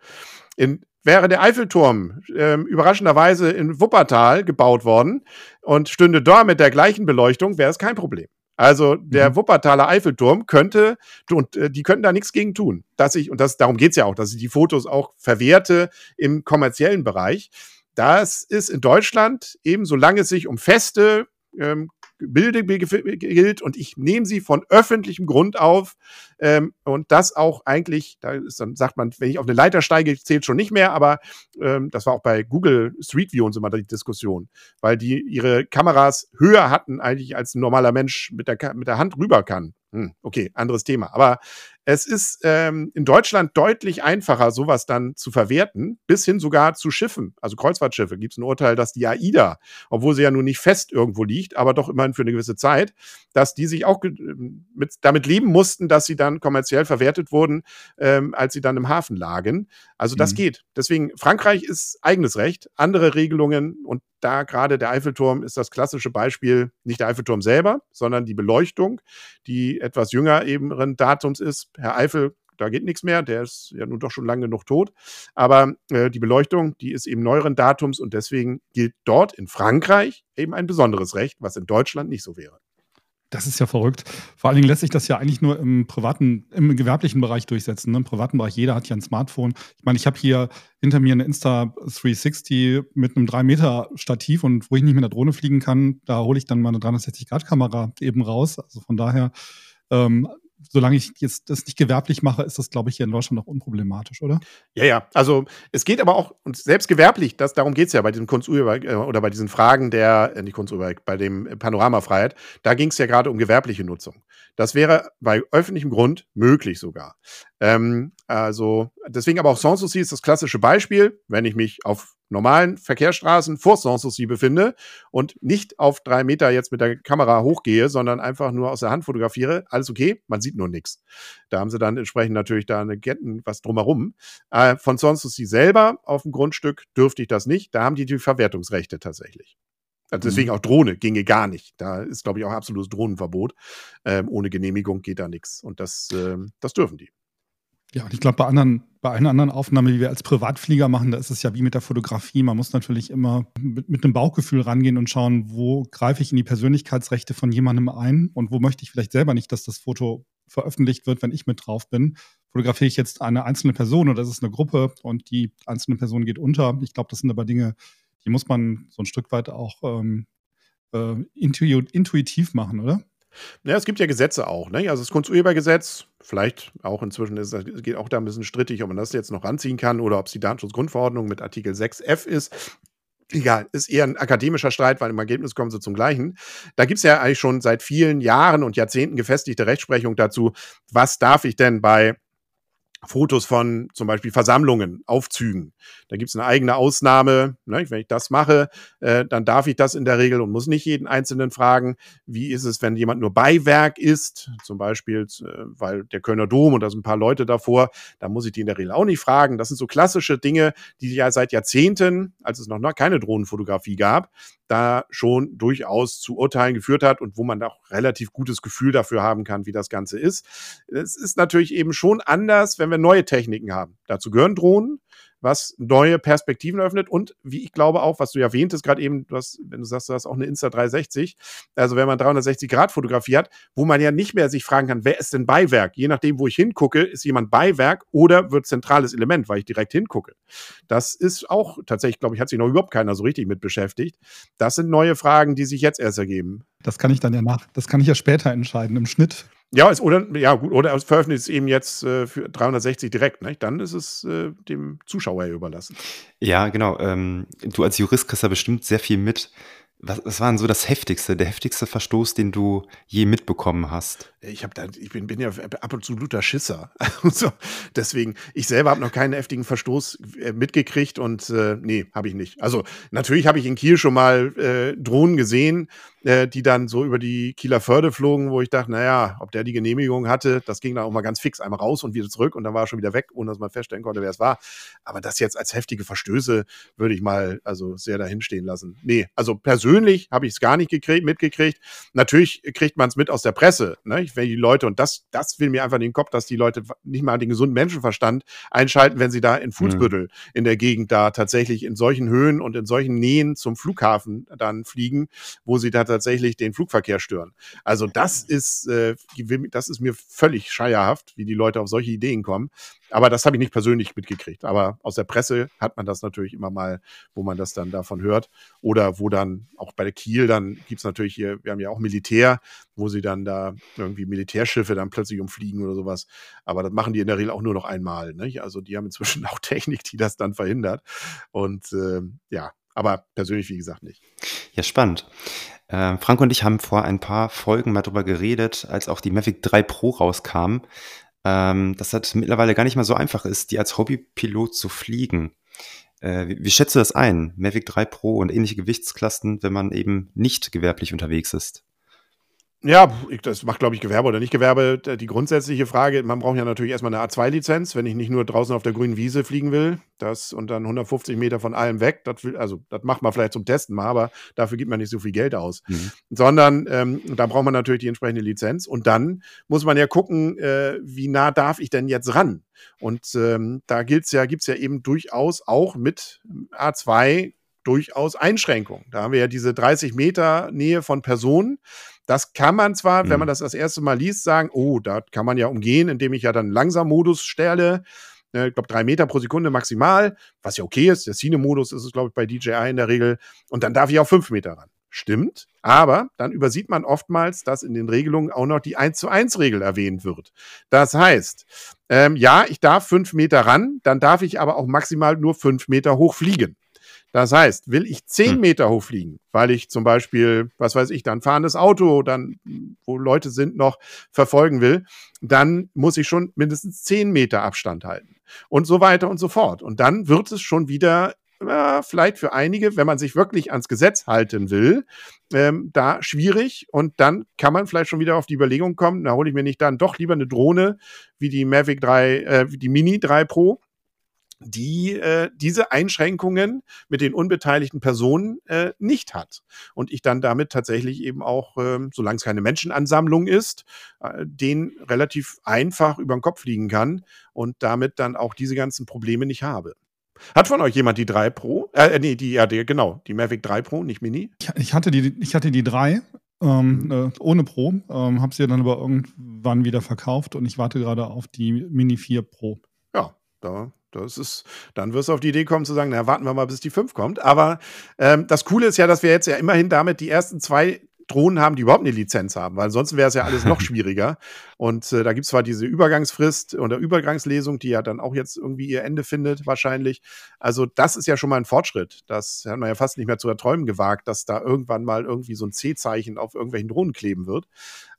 In wäre der Eiffelturm äh, überraschenderweise in Wuppertal gebaut worden und stünde dort mit der gleichen Beleuchtung, wäre es kein Problem. Also der mhm. Wuppertaler Eiffelturm könnte, und äh, die könnten da nichts gegen tun. Dass ich, und das, darum geht es ja auch, dass ich die Fotos auch verwerte im kommerziellen Bereich. Das ist in Deutschland eben, solange es sich um feste ähm, Bilde gilt und ich nehme sie von öffentlichem Grund auf ähm, und das auch eigentlich, da ist, dann sagt man, wenn ich auf eine Leiter steige, zählt schon nicht mehr, aber ähm, das war auch bei Google Street View und so mal die Diskussion, weil die ihre Kameras höher hatten eigentlich als ein normaler Mensch mit der, mit der Hand rüber kann. Hm, okay, anderes Thema. Aber es ist ähm, in Deutschland deutlich einfacher, sowas dann zu verwerten, bis hin sogar zu Schiffen, also Kreuzfahrtschiffe. Gibt es ein Urteil, dass die AIDA, obwohl sie ja nun nicht fest irgendwo liegt, aber doch immerhin für eine gewisse Zeit, dass die sich auch mit, damit leben mussten, dass sie dann kommerziell verwertet wurden, ähm, als sie dann im Hafen lagen. Also das mhm. geht. Deswegen, Frankreich ist eigenes Recht, andere Regelungen und da gerade der Eiffelturm ist das klassische Beispiel, nicht der Eiffelturm selber, sondern die Beleuchtung, die etwas jünger eben Datums ist. Herr Eiffel, da geht nichts mehr, der ist ja nun doch schon lange genug tot. Aber äh, die Beleuchtung, die ist eben neueren Datums und deswegen gilt dort in Frankreich eben ein besonderes Recht, was in Deutschland nicht so wäre. Das ist ja verrückt. Vor allen Dingen lässt sich das ja eigentlich nur im privaten, im gewerblichen Bereich durchsetzen. Ne? Im privaten Bereich, jeder hat ja ein Smartphone. Ich meine, ich habe hier hinter mir eine Insta 360 mit einem 3 Meter Stativ und wo ich nicht mit der Drohne fliegen kann, da hole ich dann meine 360-Grad-Kamera eben raus. Also von daher ähm, solange ich jetzt das nicht gewerblich mache, ist das, glaube ich, hier in Deutschland noch unproblematisch, oder? Ja, ja. Also es geht aber auch, und selbst gewerblich, das, darum geht es ja bei diesem Kunsturheber äh, oder bei diesen Fragen der, äh, nicht Kunsturheber, bei dem Panoramafreiheit, da ging es ja gerade um gewerbliche Nutzung. Das wäre bei öffentlichem Grund möglich sogar. Ähm, also deswegen aber auch Sanssouci ist das klassische Beispiel, wenn ich mich auf normalen Verkehrsstraßen vor Sanssouci befinde und nicht auf drei Meter jetzt mit der Kamera hochgehe, sondern einfach nur aus der Hand fotografiere, alles okay, man sieht nur nichts. Da haben sie dann entsprechend natürlich da eine Ketten, was drumherum. Äh, von Sanssouci selber auf dem Grundstück dürfte ich das nicht. Da haben die die Verwertungsrechte tatsächlich. Also deswegen mhm. auch Drohne ginge gar nicht. Da ist, glaube ich, auch absolutes Drohnenverbot. Ähm, ohne Genehmigung geht da nichts. Und das, ähm, das dürfen die. Ja, und ich glaube, bei anderen, bei einer anderen Aufnahme, die wir als Privatflieger machen, da ist es ja wie mit der Fotografie. Man muss natürlich immer mit, mit einem Bauchgefühl rangehen und schauen, wo greife ich in die Persönlichkeitsrechte von jemandem ein und wo möchte ich vielleicht selber nicht, dass das Foto veröffentlicht wird, wenn ich mit drauf bin. Fotografiere ich jetzt eine einzelne Person oder ist es eine Gruppe und die einzelne Person geht unter? Ich glaube, das sind aber Dinge, die muss man so ein Stück weit auch ähm, äh, intuitiv machen, oder? Ja, es gibt ja Gesetze auch, ne? Also das Kunsturhebergesetz, vielleicht auch inzwischen ist es geht auch da ein bisschen strittig, ob man das jetzt noch ranziehen kann oder ob es die Datenschutzgrundverordnung mit Artikel 6f ist. Egal, ist eher ein akademischer Streit, weil im Ergebnis kommen sie zum Gleichen. Da gibt es ja eigentlich schon seit vielen Jahren und Jahrzehnten gefestigte Rechtsprechung dazu, was darf ich denn bei Fotos von zum Beispiel Versammlungen, Aufzügen. Da gibt es eine eigene Ausnahme. Ne? Wenn ich das mache, äh, dann darf ich das in der Regel und muss nicht jeden Einzelnen fragen. Wie ist es, wenn jemand nur Beiwerk ist, zum Beispiel, äh, weil der Kölner Dom und da sind ein paar Leute davor, da muss ich die in der Regel auch nicht fragen. Das sind so klassische Dinge, die ja seit Jahrzehnten, als es noch keine Drohnenfotografie gab, da schon durchaus zu Urteilen geführt hat und wo man auch relativ gutes Gefühl dafür haben kann, wie das Ganze ist. Es ist natürlich eben schon anders, wenn wir neue Techniken haben. Dazu gehören Drohnen, was neue Perspektiven öffnet und wie ich glaube auch, was du ja erwähntest gerade eben, du hast, wenn du sagst, du hast auch eine Insta 360, also wenn man 360 Grad Fotografie hat, wo man ja nicht mehr sich fragen kann, wer ist denn Beiwerk? Je nachdem, wo ich hingucke, ist jemand Beiwerk oder wird zentrales Element, weil ich direkt hingucke. Das ist auch tatsächlich, glaube ich, hat sich noch überhaupt keiner so richtig mit beschäftigt. Das sind neue Fragen, die sich jetzt erst ergeben. Das kann ich dann ja nach, das kann ich ja später entscheiden im Schnitt. Ja, es, oder, ja, gut, oder veröffentlicht es eben jetzt äh, für 360 direkt, ne? Dann ist es äh, dem Zuschauer überlassen. Ja, genau. Ähm, du als Jurist kriegst ja bestimmt sehr viel mit. Was, was war denn so das heftigste, der heftigste Verstoß, den du je mitbekommen hast? Ich da, ich bin, bin ja absoluter Schisser. [LAUGHS] so, deswegen, ich selber habe noch keinen heftigen Verstoß äh, mitgekriegt und äh, nee, habe ich nicht. Also natürlich habe ich in Kiel schon mal äh, Drohnen gesehen, äh, die dann so über die Kieler Förde flogen, wo ich dachte, naja, ob der die Genehmigung hatte, das ging dann auch mal ganz fix einmal raus und wieder zurück und dann war er schon wieder weg, ohne dass man feststellen konnte, wer es war. Aber das jetzt als heftige Verstöße würde ich mal also sehr dahin stehen lassen. Nee, also persönlich habe ich es gar nicht gekriegt, mitgekriegt. Natürlich kriegt man es mit aus der Presse. Ne? wenn die Leute, und das, das will mir einfach in den Kopf, dass die Leute nicht mal den gesunden Menschenverstand einschalten, wenn sie da in Fußbüttel mhm. in der Gegend da tatsächlich in solchen Höhen und in solchen Nähen zum Flughafen dann fliegen, wo sie da tatsächlich den Flugverkehr stören. Also das ist, äh, das ist mir völlig scheierhaft, wie die Leute auf solche Ideen kommen. Aber das habe ich nicht persönlich mitgekriegt. Aber aus der Presse hat man das natürlich immer mal, wo man das dann davon hört. Oder wo dann auch bei der Kiel, dann gibt es natürlich hier, wir haben ja auch Militär, wo sie dann da irgendwie Militärschiffe dann plötzlich umfliegen oder sowas. Aber das machen die in der Regel auch nur noch einmal. Ne? Also die haben inzwischen [LAUGHS] auch Technik, die das dann verhindert. Und äh, ja, aber persönlich, wie gesagt, nicht. Ja, spannend. Äh, Frank und ich haben vor ein paar Folgen mal drüber geredet, als auch die Mavic 3 Pro rauskam, ähm, dass das mittlerweile gar nicht mehr so einfach ist, die als Hobbypilot zu fliegen. Äh, wie, wie schätzt du das ein? Mavic 3 Pro und ähnliche Gewichtsklassen, wenn man eben nicht gewerblich unterwegs ist? Ja, das macht, glaube ich, Gewerbe oder nicht Gewerbe. Die grundsätzliche Frage, man braucht ja natürlich erstmal eine A2-Lizenz, wenn ich nicht nur draußen auf der grünen Wiese fliegen will. Das und dann 150 Meter von allem weg. Das will, also, das macht man vielleicht zum Testen mal, aber dafür gibt man nicht so viel Geld aus. Mhm. Sondern ähm, da braucht man natürlich die entsprechende Lizenz. Und dann muss man ja gucken, äh, wie nah darf ich denn jetzt ran? Und ähm, da gilt's ja, gibt's ja eben durchaus auch mit A2 durchaus Einschränkungen. Da haben wir ja diese 30 Meter Nähe von Personen. Das kann man zwar, mhm. wenn man das das erste Mal liest, sagen, oh, da kann man ja umgehen, indem ich ja dann Langsam-Modus stelle. Äh, ich glaube, drei Meter pro Sekunde maximal, was ja okay ist. Der Cine-Modus ist es, glaube ich, bei DJI in der Regel. Und dann darf ich auf fünf Meter ran. Stimmt, aber dann übersieht man oftmals, dass in den Regelungen auch noch die 1 zu 1 Regel erwähnt wird. Das heißt, ähm, ja, ich darf fünf Meter ran, dann darf ich aber auch maximal nur fünf Meter hoch fliegen. Das heißt, will ich zehn hm. Meter hochfliegen, weil ich zum Beispiel, was weiß ich, dann fahrendes Auto, dann, wo Leute sind, noch verfolgen will, dann muss ich schon mindestens zehn Meter Abstand halten. Und so weiter und so fort. Und dann wird es schon wieder äh, vielleicht für einige, wenn man sich wirklich ans Gesetz halten will, ähm, da schwierig. Und dann kann man vielleicht schon wieder auf die Überlegung kommen, da hole ich mir nicht dann doch lieber eine Drohne wie die Mavic 3, äh, die Mini 3 Pro die äh, diese Einschränkungen mit den unbeteiligten Personen äh, nicht hat. Und ich dann damit tatsächlich eben auch, äh, solange es keine Menschenansammlung ist, äh, den relativ einfach über den Kopf fliegen kann und damit dann auch diese ganzen Probleme nicht habe. Hat von euch jemand die 3 Pro? Äh, nee, die, ja, die, genau, die Mavic 3 Pro, nicht Mini? Ich, ich hatte, die, ich hatte die 3 ähm, mhm. äh, ohne Pro, ähm, habe sie dann aber irgendwann wieder verkauft und ich warte gerade auf die Mini 4 Pro. Ja, da das ist, dann wirst du auf die Idee kommen zu sagen, na, warten wir mal, bis die 5 kommt. Aber ähm, das Coole ist ja, dass wir jetzt ja immerhin damit die ersten zwei Drohnen haben, die überhaupt eine Lizenz haben, weil ansonsten wäre es ja alles noch [LAUGHS] schwieriger. Und äh, da gibt es zwar diese Übergangsfrist oder Übergangslesung, die ja dann auch jetzt irgendwie ihr Ende findet, wahrscheinlich. Also, das ist ja schon mal ein Fortschritt. Das hat man ja fast nicht mehr zu erträumen gewagt, dass da irgendwann mal irgendwie so ein C-Zeichen auf irgendwelchen Drohnen kleben wird.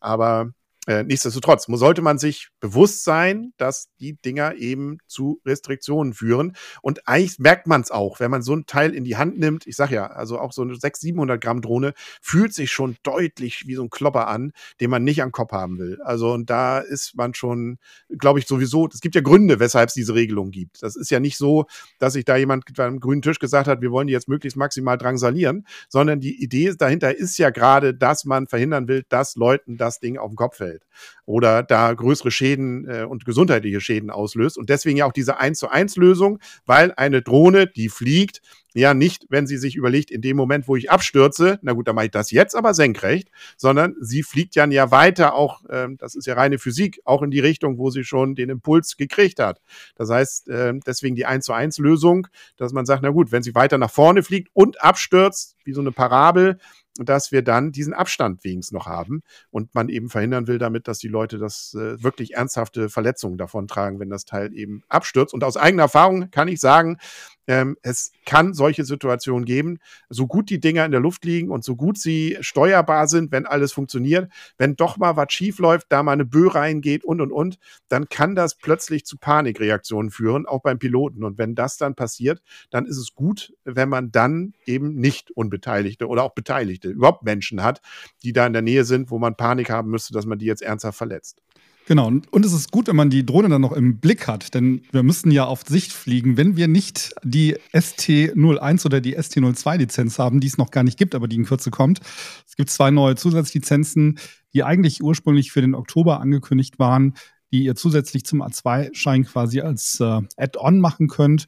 Aber Äh, nichtsdestotrotz sollte man sich bewusst sein, dass die Dinger eben zu Restriktionen führen. Und eigentlich merkt man es auch, wenn man so ein Teil in die Hand nimmt. Ich sage ja, also auch so eine 600, 700 Gramm Drohne fühlt sich schon deutlich wie so ein Klopper an, den man nicht am Kopf haben will. Also und da ist man schon, glaube ich, sowieso, es gibt ja Gründe, weshalb es diese Regelung gibt. Das ist ja nicht so, dass sich da jemand beim grünen Tisch gesagt hat, wir wollen die jetzt möglichst maximal drangsalieren, sondern die Idee dahinter ist ja gerade, dass man verhindern will, dass Leuten das Ding auf den Kopf fällt fällt oder da größere Schäden äh, und gesundheitliche Schäden auslöst. Und deswegen ja auch diese 1 zu 1 Lösung, weil eine Drohne, die fliegt, ja nicht, wenn sie sich überlegt, in dem Moment, wo ich abstürze, na gut, dann mache ich das jetzt aber senkrecht, sondern sie fliegt dann ja weiter auch, äh, das ist ja reine Physik, auch in die Richtung, wo sie schon den Impuls gekriegt hat. Das heißt, äh, deswegen die 1 zu 1 Lösung, dass man sagt, na gut, wenn sie weiter nach vorne fliegt und abstürzt, wie so eine Parabel, dass wir dann diesen Abstand wenigstens noch haben und man eben verhindern will damit, dass die Leute das äh, wirklich ernsthafte Verletzungen davon tragen, wenn das Teil eben abstürzt. Und aus eigener Erfahrung kann ich sagen, ähm, es kann solche Situationen geben, so gut die Dinger in der Luft liegen und so gut sie steuerbar sind, wenn alles funktioniert, wenn doch mal was schief läuft, da mal eine Böe reingeht und und und, dann kann das plötzlich zu Panikreaktionen führen, auch beim Piloten. Und wenn das dann passiert, dann ist es gut, wenn man dann eben nicht Unbeteiligte oder auch Beteiligte, überhaupt Menschen hat, die da in der Nähe sind, wo man Panik haben müsste, dass man die jetzt ernsthaft verletzt. Genau, und es ist gut, wenn man die Drohne dann noch im Blick hat, denn wir müssen ja auf Sicht fliegen. Wenn wir nicht die ST01 oder die ST02-Lizenz haben, die es noch gar nicht gibt, aber die in Kürze kommt. Es gibt zwei neue Zusatzlizenzen, die eigentlich ursprünglich für den Oktober angekündigt waren, die ihr zusätzlich zum A2-Schein quasi als äh, Add-on machen könnt.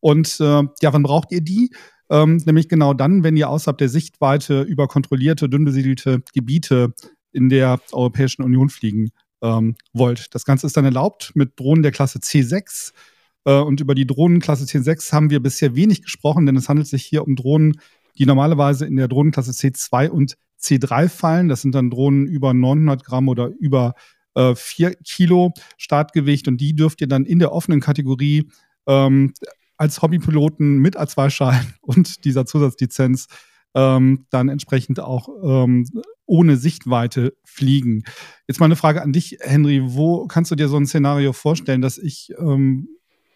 Und äh, ja, wann braucht ihr die? Ähm, nämlich genau dann, wenn ihr außerhalb der Sichtweite über kontrollierte, dünn besiedelte Gebiete in der Europäischen Union fliegen ähm, wollt. Das Ganze ist dann erlaubt mit Drohnen der Klasse C6. Äh, und über die Drohnenklasse C6 haben wir bisher wenig gesprochen, denn es handelt sich hier um Drohnen, die normalerweise in der Drohnenklasse C2 und C3 fallen. Das sind dann Drohnen über 900 Gramm oder über äh, 4 Kilo Startgewicht. Und die dürft ihr dann in der offenen Kategorie ähm, als Hobbypiloten mit A2-Schein [LAUGHS] und dieser Zusatzlizenz ähm, dann entsprechend auch ähm, ohne Sichtweite fliegen. Jetzt mal eine Frage an dich, Henry. Wo kannst du dir so ein Szenario vorstellen, dass ich ähm,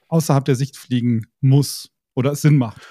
außerhalb der Sicht fliegen muss oder es Sinn macht?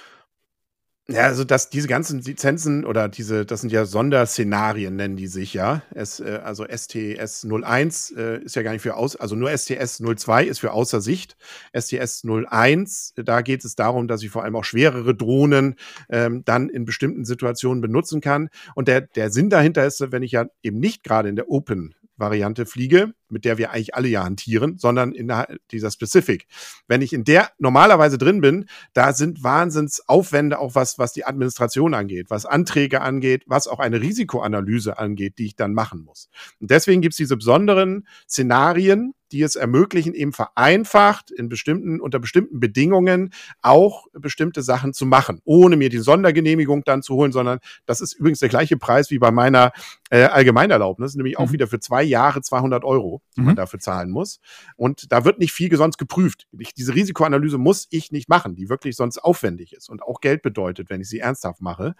Ja, also dass diese ganzen Lizenzen oder diese, das sind ja Sonderszenarien, nennen die sich ja. Es, äh, also STS 01 äh, ist ja gar nicht für aus, also nur STS 02 ist für außer Sicht. STS 01, da geht es darum, dass ich vor allem auch schwerere Drohnen ähm, dann in bestimmten Situationen benutzen kann. Und der, der Sinn dahinter ist, wenn ich ja eben nicht gerade in der Open Variante fliege, mit der wir eigentlich alle ja hantieren, sondern in dieser Specific. Wenn ich in der normalerweise drin bin, da sind Wahnsinnsaufwände auch was, was die Administration angeht, was Anträge angeht, was auch eine Risikoanalyse angeht, die ich dann machen muss. Und deswegen gibt es diese besonderen Szenarien, die es ermöglichen, eben vereinfacht in bestimmten, unter bestimmten Bedingungen auch bestimmte Sachen zu machen, ohne mir die Sondergenehmigung dann zu holen, sondern das ist übrigens der gleiche Preis wie bei meiner äh, Allgemeinerlaubnis, nämlich auch mhm. wieder für zwei Jahre 200 Euro, die mhm. man dafür zahlen muss. Und da wird nicht viel sonst geprüft. Ich, diese Risikoanalyse muss ich nicht machen, die wirklich sonst aufwendig ist und auch Geld bedeutet, wenn ich sie ernsthaft mache.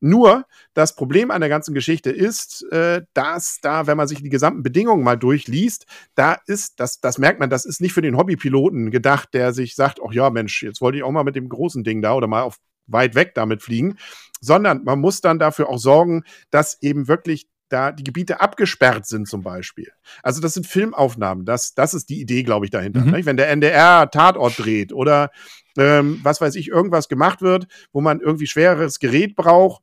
Nur das Problem an der ganzen Geschichte ist, äh, dass da, wenn man sich die gesamten Bedingungen mal durchliest, da ist, das, das merkt man, das ist nicht für den Hobbypiloten gedacht, der sich sagt, ach ja, Mensch, jetzt wollte ich auch mal mit dem großen Ding da oder mal auf weit weg damit fliegen, sondern man muss dann dafür auch sorgen, dass eben wirklich da die Gebiete abgesperrt sind zum Beispiel. Also das sind Filmaufnahmen, das, das ist die Idee, glaube ich, dahinter. Mhm. Wenn der NDR Tatort dreht oder ähm, was weiß ich, irgendwas gemacht wird, wo man irgendwie schwereres Gerät braucht,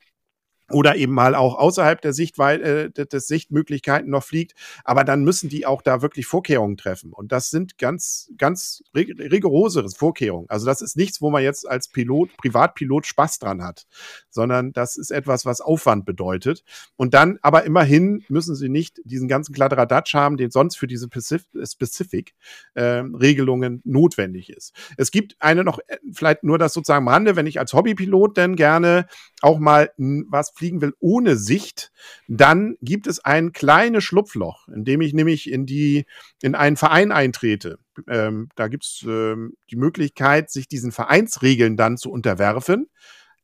oder eben mal auch außerhalb der Sichtweite äh, des Sichtmöglichkeiten noch fliegt. Aber dann müssen die auch da wirklich Vorkehrungen treffen. Und das sind ganz, ganz rigorosere Vorkehrungen. Also das ist nichts, wo man jetzt als Pilot, Privatpilot Spaß dran hat, sondern das ist etwas, was Aufwand bedeutet. Und dann aber immerhin müssen sie nicht diesen ganzen Kladderadatsch haben, den sonst für diese Specific-Regelungen äh, notwendig ist. Es gibt eine noch, äh, vielleicht nur das sozusagen am Rande, wenn ich als Hobbypilot denn gerne auch mal was fliegen will ohne Sicht, dann gibt es ein kleines Schlupfloch, in dem ich nämlich in die in einen Verein eintrete. Ähm, da gibt es ähm, die Möglichkeit, sich diesen Vereinsregeln dann zu unterwerfen.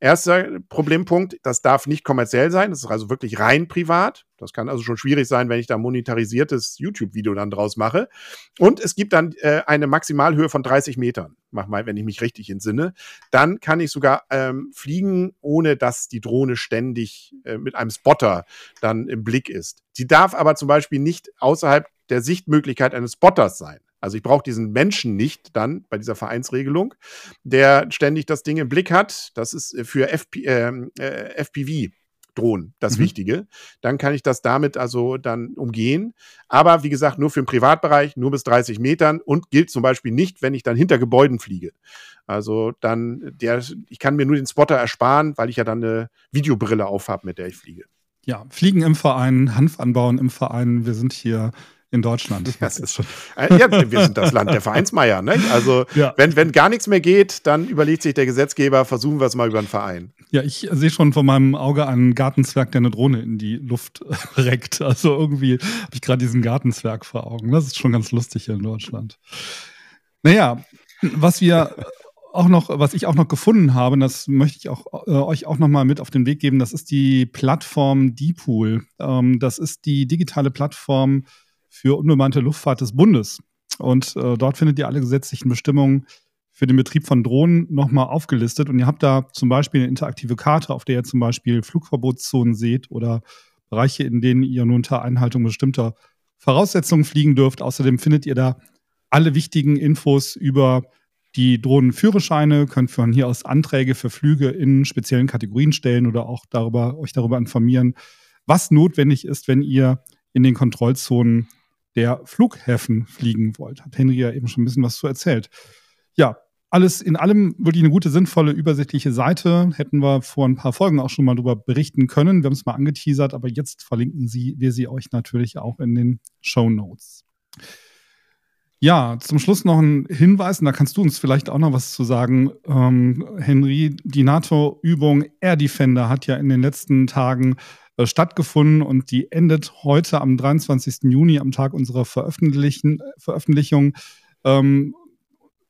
Erster Problempunkt, das darf nicht kommerziell sein, das ist also wirklich rein privat. Das kann also schon schwierig sein, wenn ich da monetarisiertes YouTube-Video dann draus mache. Und es gibt dann äh, eine Maximalhöhe von 30 Metern, mach mal, wenn ich mich richtig entsinne. Dann kann ich sogar ähm, fliegen, ohne dass die Drohne ständig äh, mit einem Spotter dann im Blick ist. Sie darf aber zum Beispiel nicht außerhalb der Sichtmöglichkeit eines Spotters sein. Also ich brauche diesen Menschen nicht dann bei dieser Vereinsregelung, der ständig das Ding im Blick hat. Das ist äh, für FP, ähm, äh, FPV. Drohnen, das mhm. Wichtige. Dann kann ich das damit also dann umgehen. Aber wie gesagt, nur für den Privatbereich, nur bis 30 Metern und gilt zum Beispiel nicht, wenn ich dann hinter Gebäuden fliege. Also dann, der, ich kann mir nur den Spotter ersparen, weil ich ja dann eine Videobrille aufhabe, mit der ich fliege. Ja, Fliegen im Verein, Hanf anbauen im Verein. Wir sind hier in Deutschland. Das ist schon. Äh, ja, wir sind das Land der Vereinsmeier. Ne? Also, ja. wenn, wenn gar nichts mehr geht, dann überlegt sich der Gesetzgeber, versuchen wir es mal über einen Verein. Ja, ich sehe schon vor meinem Auge einen Gartenzwerg, der eine Drohne in die Luft [LAUGHS] reckt. Also irgendwie habe ich gerade diesen Gartenzwerg vor Augen. Das ist schon ganz lustig hier in Deutschland. Naja, was wir auch noch, was ich auch noch gefunden habe, das möchte ich auch, äh, euch auch noch mal mit auf den Weg geben, das ist die Plattform Deepool. Ähm, das ist die digitale Plattform für unbemannte Luftfahrt des Bundes. Und äh, dort findet ihr alle gesetzlichen Bestimmungen für den Betrieb von Drohnen nochmal aufgelistet. Und ihr habt da zum Beispiel eine interaktive Karte, auf der ihr zum Beispiel Flugverbotszonen seht oder Bereiche, in denen ihr nur unter Einhaltung bestimmter Voraussetzungen fliegen dürft. Außerdem findet ihr da alle wichtigen Infos über die Drohnenführerscheine, könnt von hier aus Anträge für Flüge in speziellen Kategorien stellen oder auch darüber, euch darüber informieren, was notwendig ist, wenn ihr in den Kontrollzonen der Flughäfen fliegen wollt. Hat Henry ja eben schon ein bisschen was zu erzählt. Ja, alles in allem wirklich eine gute, sinnvolle, übersichtliche Seite. Hätten wir vor ein paar Folgen auch schon mal darüber berichten können. Wir haben es mal angeteasert, aber jetzt verlinken sie, wir sie euch natürlich auch in den Show Notes. Ja, zum Schluss noch ein Hinweis, und da kannst du uns vielleicht auch noch was zu sagen, ähm, Henry. Die NATO-Übung Air Defender hat ja in den letzten Tagen äh, stattgefunden und die endet heute am 23. Juni, am Tag unserer Veröffentlichung. Ähm,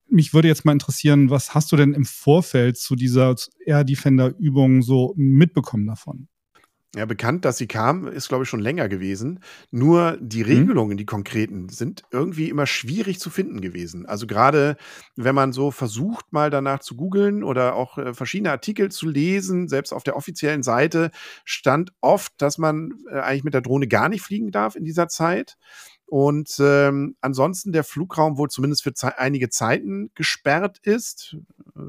mich würde jetzt mal interessieren, was hast du denn im Vorfeld zu dieser Air Defender Übung so mitbekommen davon? Ja, bekannt, dass sie kam, ist, glaube ich, schon länger gewesen. Nur die mhm. Regelungen, die konkreten, sind irgendwie immer schwierig zu finden gewesen. Also gerade wenn man so versucht, mal danach zu googeln oder auch äh, verschiedene Artikel zu lesen, selbst auf der offiziellen Seite stand oft, dass man äh, eigentlich mit der Drohne gar nicht fliegen darf in dieser Zeit. Und ähm, ansonsten der Flugraum wohl zumindest für ze einige Zeiten gesperrt ist.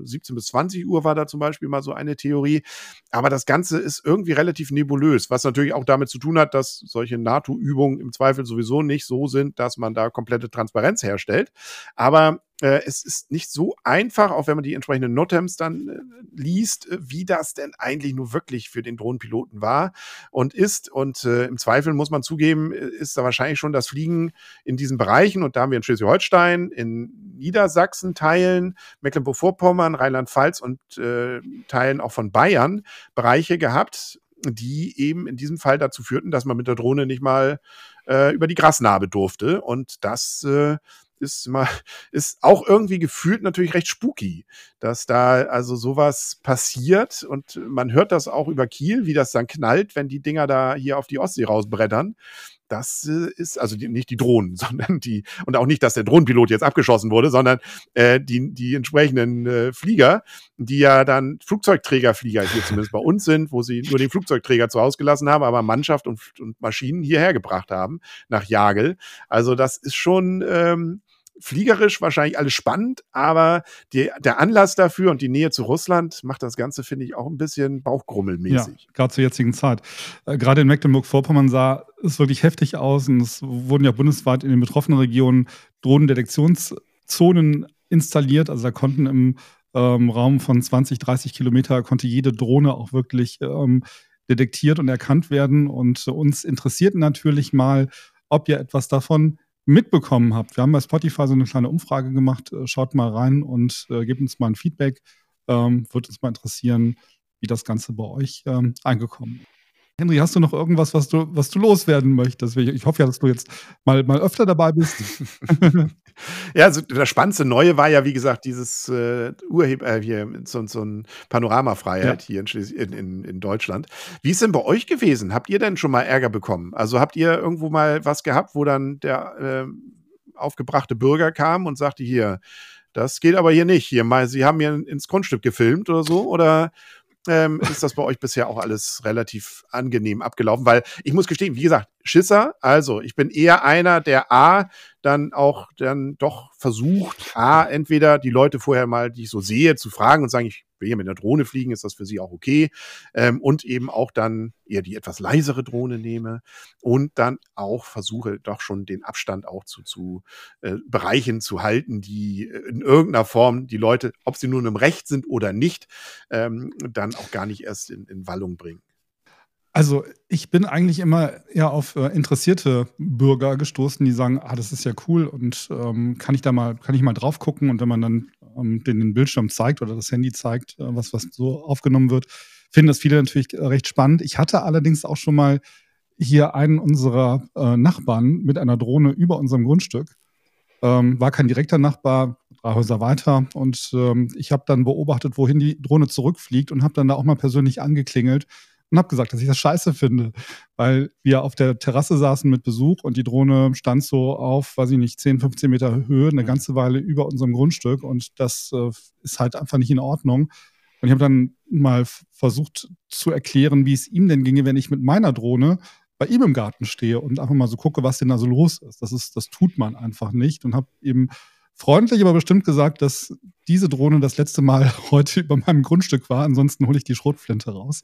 17 bis 20 Uhr war da zum Beispiel mal so eine Theorie. Aber das Ganze ist irgendwie relativ nebulös, was natürlich auch damit zu tun hat, dass solche NATO-Übungen im Zweifel sowieso nicht so sind, dass man da komplette Transparenz herstellt. Aber äh, es ist nicht so einfach, auch wenn man die entsprechenden Notems dann äh, liest, äh, wie das denn eigentlich nur wirklich für den Drohnenpiloten war und ist. Und äh, im Zweifel muss man zugeben, äh, ist da wahrscheinlich schon das Fliegen in diesen Bereichen. Und da haben wir in Schleswig-Holstein, in Niedersachsen Teilen, Mecklenburg-Vorpommern, Rheinland-Pfalz und äh, Teilen auch von Bayern Bereiche gehabt, die eben in diesem Fall dazu führten, dass man mit der Drohne nicht mal äh, über die Grasnarbe durfte. Und das äh, ist mal, [LAUGHS] ist auch irgendwie gefühlt natürlich recht spooky, dass da also sowas passiert und man hört das auch über Kiel, wie das dann knallt, wenn die Dinger da hier auf die Ostsee rausbrettern. Das äh, ist also die, nicht die Drohnen, [LAUGHS] sondern die, und auch nicht, dass der Drohnenpilot jetzt abgeschossen wurde, sondern äh, die, die entsprechenden äh, Flieger, die ja dann Flugzeugträgerflieger hier zumindest bei uns sind, wo sie nur den Flugzeugträger zu Hause gelassen haben, aber Mannschaft und, und Maschinen hierher gebracht haben, nach Jagel. Also das ist schon, ähm, fliegerisch wahrscheinlich alles spannend, aber die, der Anlass dafür und die Nähe zu Russland macht das Ganze, finde ich, auch ein bisschen Bauchgrummelmäßig. Ja, gerade zur jetzigen Zeit. Äh, gerade in Mecklenburg-Vorpommern sah es wirklich heftig aus und es wurden ja bundesweit in den betroffenen Regionen Drohnendetektionszonen installiert. Also da konnten im ähm, Raum von 20, 30 Kilometer konnte jede Drohne auch wirklich ähm, detektiert und erkannt werden. Und uns interessiert natürlich mal, ob ihr etwas davon mitbekommen habt. Wir haben bei Spotify so eine kleine Umfrage gemacht. Äh, schaut mal rein und äh, gebt uns mal ein Feedback. Ähm, Würde uns mal interessieren, wie das Ganze bei euch ähm, eingekommen ist. Henry, hast du noch irgendwas, was du, was du loswerden möchtest? Ich hoffe ja, dass du jetzt mal, mal öfter dabei bist. [LAUGHS] Ja, also das spannendste Neue war ja, wie gesagt, dieses äh, Urheb, äh, hier, so, so ein Panoramafreiheit ja. hier in, in, in, Deutschland. Wie ist denn bei euch gewesen? Habt ihr denn schon mal Ärger bekommen? Also habt ihr irgendwo mal was gehabt, wo dann der äh, aufgebrachte Bürger kam und sagte, hier, das geht aber hier nicht. Hier mal, Sie haben mir ins Grundstück gefilmt oder so? Oder ähm, ist das bei euch bisher auch alles relativ angenehm abgelaufen? Weil ich muss gestehen, wie gesagt, Schisser, also ich bin eher einer, der A, dann auch dann doch versucht, A, entweder die Leute vorher mal, die ich so sehe, zu fragen und sagen, ich will hier mit einer Drohne fliegen, ist das für sie auch okay? Ähm, und eben auch dann eher die etwas leisere Drohne nehme und dann auch versuche, doch schon den Abstand auch zu, zu äh, Bereichen zu halten, die äh, in irgendeiner Form die Leute, ob sie nun im Recht sind oder nicht, ähm, dann auch gar nicht erst in, in Wallung bringen. Also ich bin eigentlich immer eher auf äh, interessierte Bürger gestoßen, die sagen, ah, das ist ja cool und ähm, kann ich da mal, kann ich mal drauf gucken und wenn man dann ähm, den, den Bildschirm zeigt oder das Handy zeigt, äh, was, was so aufgenommen wird, finden das viele natürlich recht spannend. Ich hatte allerdings auch schon mal hier einen unserer äh, Nachbarn mit einer Drohne über unserem Grundstück. Ähm, war kein direkter Nachbar, drei Häuser weiter. Und ähm, ich habe dann beobachtet, wohin die Drohne zurückfliegt und habe dann da auch mal persönlich angeklingelt und habe gesagt, dass ich das scheiße finde, weil wir auf der Terrasse saßen mit Besuch und die Drohne stand so auf, weiß ich nicht, 10, 15 Meter Höhe, eine ganze Weile über unserem Grundstück und das äh, ist halt einfach nicht in Ordnung. Und ich habe dann mal versucht zu erklären, wie es ihm denn ginge, wenn ich mit meiner Drohne bei ihm im Garten stehe und einfach mal so gucke, was denn da so los ist. Das ist, das tut man einfach nicht und habe eben freundlich, aber bestimmt gesagt, dass diese Drohne das letzte Mal [LAUGHS] heute über meinem Grundstück war. Ansonsten hole ich die Schrotflinte raus.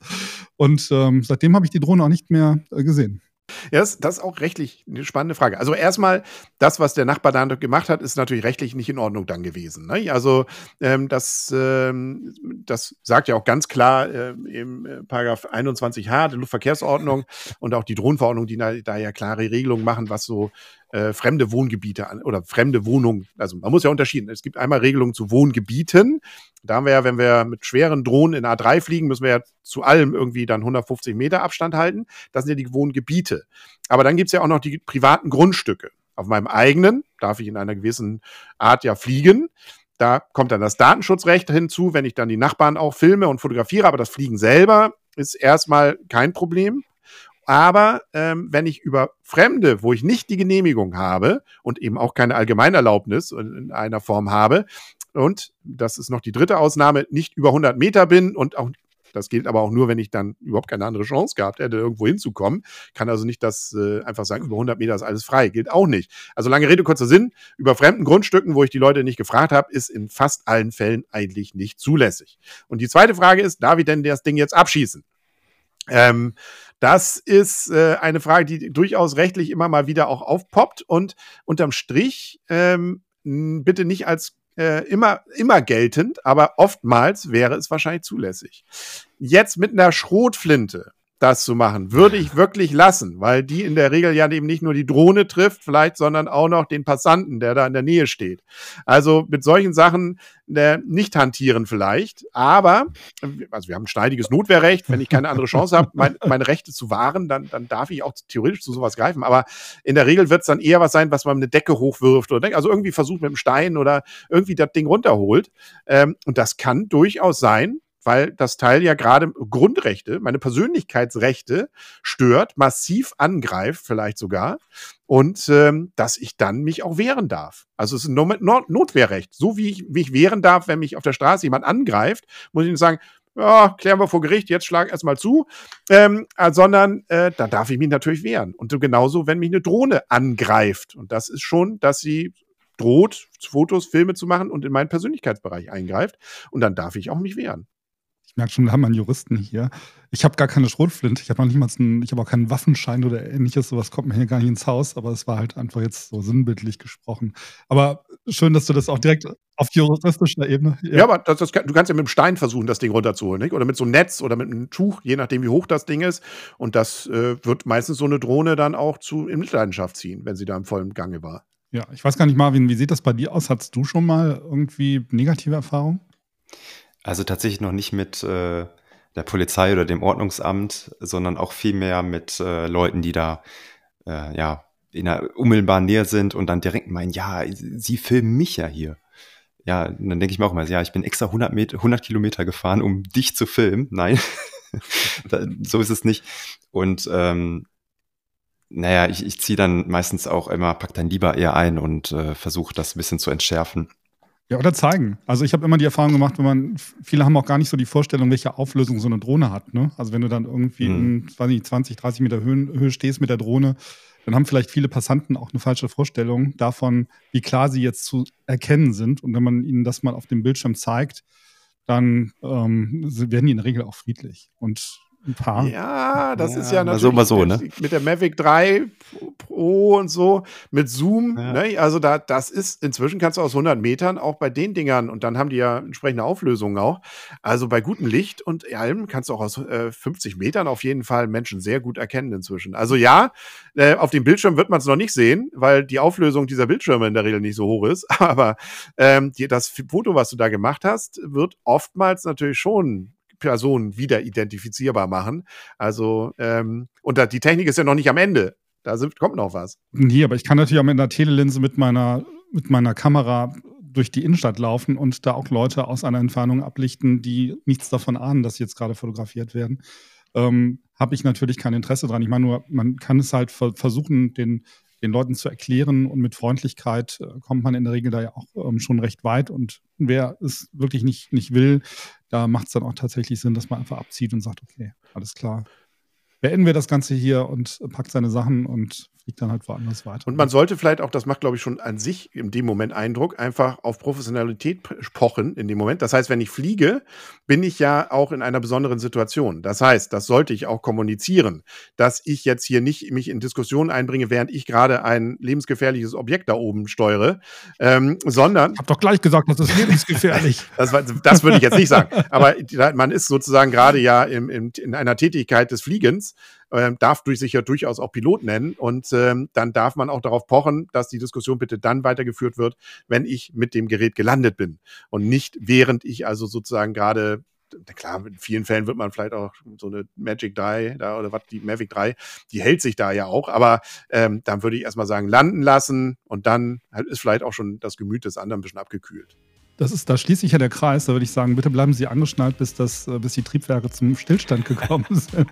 Und ähm, seitdem habe ich die Drohne auch nicht mehr äh, gesehen. Ja, das, das, ist auch rechtlich eine spannende Frage. Also erstmal, das, was der Nachbar da gemacht hat, ist natürlich rechtlich nicht in Ordnung dann gewesen. Ne? Also ähm, das, ähm, das sagt ja auch ganz klar äh, im äh, Paragraph 21h der Luftverkehrsordnung [LAUGHS] und auch die Drohnenverordnung, die da, da ja klare Regelungen machen, was so äh, fremde Wohngebiete an oder fremde Wohnungen. Also man muss ja unterschieden. Es gibt einmal Regelungen zu Wohngebieten. Da haben wir ja, wenn wir mit schweren Drohnen in A3 fliegen, müssen wir ja zu allem irgendwie dann 150 Meter Abstand halten. Das sind ja die Wohngebiete. Aber dann gibt es ja auch noch die privaten Grundstücke. Auf meinem eigenen darf ich in einer gewissen Art ja fliegen. Da kommt dann das Datenschutzrecht hinzu, wenn ich dann die Nachbarn auch filme und fotografiere, aber das Fliegen selber ist erstmal kein Problem. Aber ähm, wenn ich über Fremde, wo ich nicht die Genehmigung habe und eben auch keine Allgemeinerlaubnis in einer Form habe, und das ist noch die dritte Ausnahme, nicht über 100 Meter bin und auch das gilt aber auch nur, wenn ich dann überhaupt keine andere Chance gehabt hätte, irgendwo hinzukommen. Kann also nicht das äh, einfach sagen, über 100 Meter ist alles frei. Gilt auch nicht. Also lange Rede, kurzer Sinn. Über fremden Grundstücken, wo ich die Leute nicht gefragt habe, ist in fast allen Fällen eigentlich nicht zulässig. Und die zweite Frage ist, darf ich denn das Ding jetzt abschießen? Ähm, das ist äh, eine Frage, die durchaus rechtlich immer mal wieder auch aufpoppt und unterm Strich ähm, bitte nicht als äh, immer, immer geltend, aber oftmals wäre es wahrscheinlich zulässig. Jetzt mit einer Schrotflinte das zu machen, würde ich wirklich lassen, weil die in der Regel ja eben nicht nur die Drohne trifft, vielleicht, sondern auch noch den Passanten, der da in der Nähe steht. Also mit solchen Sachen äh, nicht hantieren vielleicht, aber also wir haben ein schneidiges Notwehrrecht, wenn ich keine andere Chance habe, mein, meine Rechte zu wahren, dann, dann darf ich auch theoretisch zu sowas greifen. Aber in der Regel wird es dann eher was sein, was man eine Decke hochwirft oder also irgendwie versucht mit dem Stein oder irgendwie das Ding runterholt. Ähm, und das kann durchaus sein, weil das Teil ja gerade Grundrechte, meine Persönlichkeitsrechte stört, massiv angreift, vielleicht sogar, und ähm, dass ich dann mich auch wehren darf. Also es ist ein Not Notwehrrecht. So wie ich mich wehren darf, wenn mich auf der Straße jemand angreift, muss ich nicht sagen, ja, klären wir vor Gericht, jetzt schlag erstmal zu, ähm, äh, sondern äh, da darf ich mich natürlich wehren. Und so genauso, wenn mich eine Drohne angreift. Und das ist schon, dass sie droht, Fotos, Filme zu machen und in meinen Persönlichkeitsbereich eingreift. Und dann darf ich auch mich wehren merke schon, wir haben einen Juristen hier. Ich habe gar keine Schrotflinte. Ich habe noch nicht mal einen, ich habe auch keinen Waffenschein oder ähnliches. Sowas kommt mir hier gar nicht ins Haus. Aber es war halt einfach jetzt so sinnbildlich gesprochen. Aber schön, dass du das auch direkt auf juristischer Ebene. Ja, ja aber das, das, du kannst ja mit dem Stein versuchen, das Ding runterzuholen, nicht? Oder mit so einem Netz oder mit einem Tuch, je nachdem, wie hoch das Ding ist. Und das äh, wird meistens so eine Drohne dann auch zu in Mitleidenschaft ziehen, wenn sie da im vollen Gange war. Ja, ich weiß gar nicht, Marvin, wie sieht das bei dir aus? Hattest du schon mal irgendwie negative Erfahrungen? Also tatsächlich noch nicht mit äh, der Polizei oder dem Ordnungsamt, sondern auch viel mehr mit äh, Leuten, die da äh, ja in der unmittelbaren Nähe sind und dann direkt meinen, ja, sie filmen mich ja hier. Ja, dann denke ich mir auch mal, ja, ich bin extra 100, Meter, 100 Kilometer gefahren, um dich zu filmen. Nein, [LAUGHS] so ist es nicht. Und ähm, naja, ich, ich ziehe dann meistens auch immer, pack dann lieber eher ein und äh, versuche das ein bisschen zu entschärfen. Ja, oder zeigen. Also ich habe immer die Erfahrung gemacht, wenn man, viele haben auch gar nicht so die Vorstellung, welche Auflösung so eine Drohne hat. Ne? Also wenn du dann irgendwie mhm. in weiß nicht, 20, 30 Meter Höhen, Höhe stehst mit der Drohne, dann haben vielleicht viele Passanten auch eine falsche Vorstellung davon, wie klar sie jetzt zu erkennen sind. Und wenn man ihnen das mal auf dem Bildschirm zeigt, dann ähm, werden die in der Regel auch friedlich. Und ein paar. Ja, das ja, ist ja natürlich so, mal so, ne? mit der Mavic 3 Pro und so, mit Zoom. Ja. Ne? Also da, das ist, inzwischen kannst du aus 100 Metern auch bei den Dingern, und dann haben die ja entsprechende Auflösungen auch, also bei gutem Licht und allem kannst du auch aus äh, 50 Metern auf jeden Fall Menschen sehr gut erkennen inzwischen. Also ja, äh, auf dem Bildschirm wird man es noch nicht sehen, weil die Auflösung dieser Bildschirme in der Regel nicht so hoch ist, [LAUGHS] aber ähm, die, das Foto, was du da gemacht hast, wird oftmals natürlich schon Person wieder identifizierbar machen. Also, ähm, und da, die Technik ist ja noch nicht am Ende. Da kommt noch was. Nee, aber ich kann natürlich auch mit einer Telelinse mit meiner, mit meiner Kamera durch die Innenstadt laufen und da auch Leute aus einer Entfernung ablichten, die nichts davon ahnen, dass sie jetzt gerade fotografiert werden. Ähm, habe ich natürlich kein Interesse dran. Ich meine nur, man kann es halt versuchen, den den Leuten zu erklären und mit Freundlichkeit äh, kommt man in der Regel da ja auch ähm, schon recht weit. Und wer es wirklich nicht, nicht will, da macht es dann auch tatsächlich Sinn, dass man einfach abzieht und sagt, okay, alles klar. Beenden wir das Ganze hier und packt seine Sachen und fliegt dann halt woanders weiter. Und man sollte vielleicht auch, das macht, glaube ich, schon an sich in dem Moment Eindruck, einfach auf Professionalität pochen in dem Moment. Das heißt, wenn ich fliege, bin ich ja auch in einer besonderen Situation. Das heißt, das sollte ich auch kommunizieren, dass ich jetzt hier nicht mich in Diskussionen einbringe, während ich gerade ein lebensgefährliches Objekt da oben steuere, ähm, sondern. Ich habe doch gleich gesagt, das ist lebensgefährlich. [LAUGHS] das, das würde ich jetzt nicht sagen. Aber man ist sozusagen gerade ja im, im, in einer Tätigkeit des Fliegens äh, darf durch sich ja durchaus auch Pilot nennen. Und ähm, dann darf man auch darauf pochen, dass die Diskussion bitte dann weitergeführt wird, wenn ich mit dem Gerät gelandet bin und nicht während ich also sozusagen gerade klar, in vielen Fällen wird man vielleicht auch so eine Magic 3 da, oder was, die Mavic 3, die hält sich da ja auch, aber ähm, dann würde ich erstmal sagen, landen lassen und dann ist vielleicht auch schon das Gemüt des anderen ein bisschen abgekühlt. Das ist, da schließt sich ja der Kreis. Da würde ich sagen, bitte bleiben Sie angeschnallt, bis, das, äh, bis die Triebwerke zum Stillstand gekommen [LAUGHS] sind.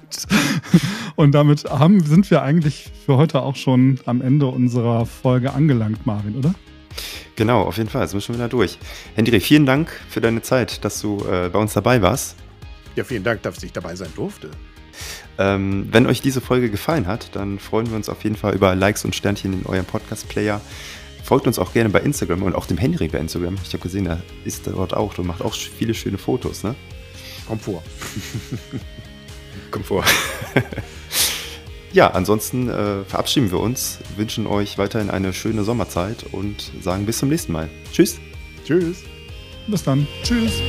Und damit haben, sind wir eigentlich für heute auch schon am Ende unserer Folge angelangt, Marvin, oder? Genau, auf jeden Fall. Jetzt sind wir schon wieder durch. Hendrik, vielen Dank für deine Zeit, dass du äh, bei uns dabei warst. Ja, vielen Dank, dass ich dabei sein durfte. Ähm, wenn euch diese Folge gefallen hat, dann freuen wir uns auf jeden Fall über Likes und Sternchen in eurem Podcast-Player. Folgt uns auch gerne bei Instagram und auch dem Henry bei Instagram. Ich habe gesehen, er ist dort auch und macht auch viele schöne Fotos, ne? Komfort. [LAUGHS] Komfort. [LAUGHS] ja, ansonsten äh, verabschieden wir uns, wünschen euch weiterhin eine schöne Sommerzeit und sagen bis zum nächsten Mal. Tschüss. Tschüss. Bis dann. Tschüss.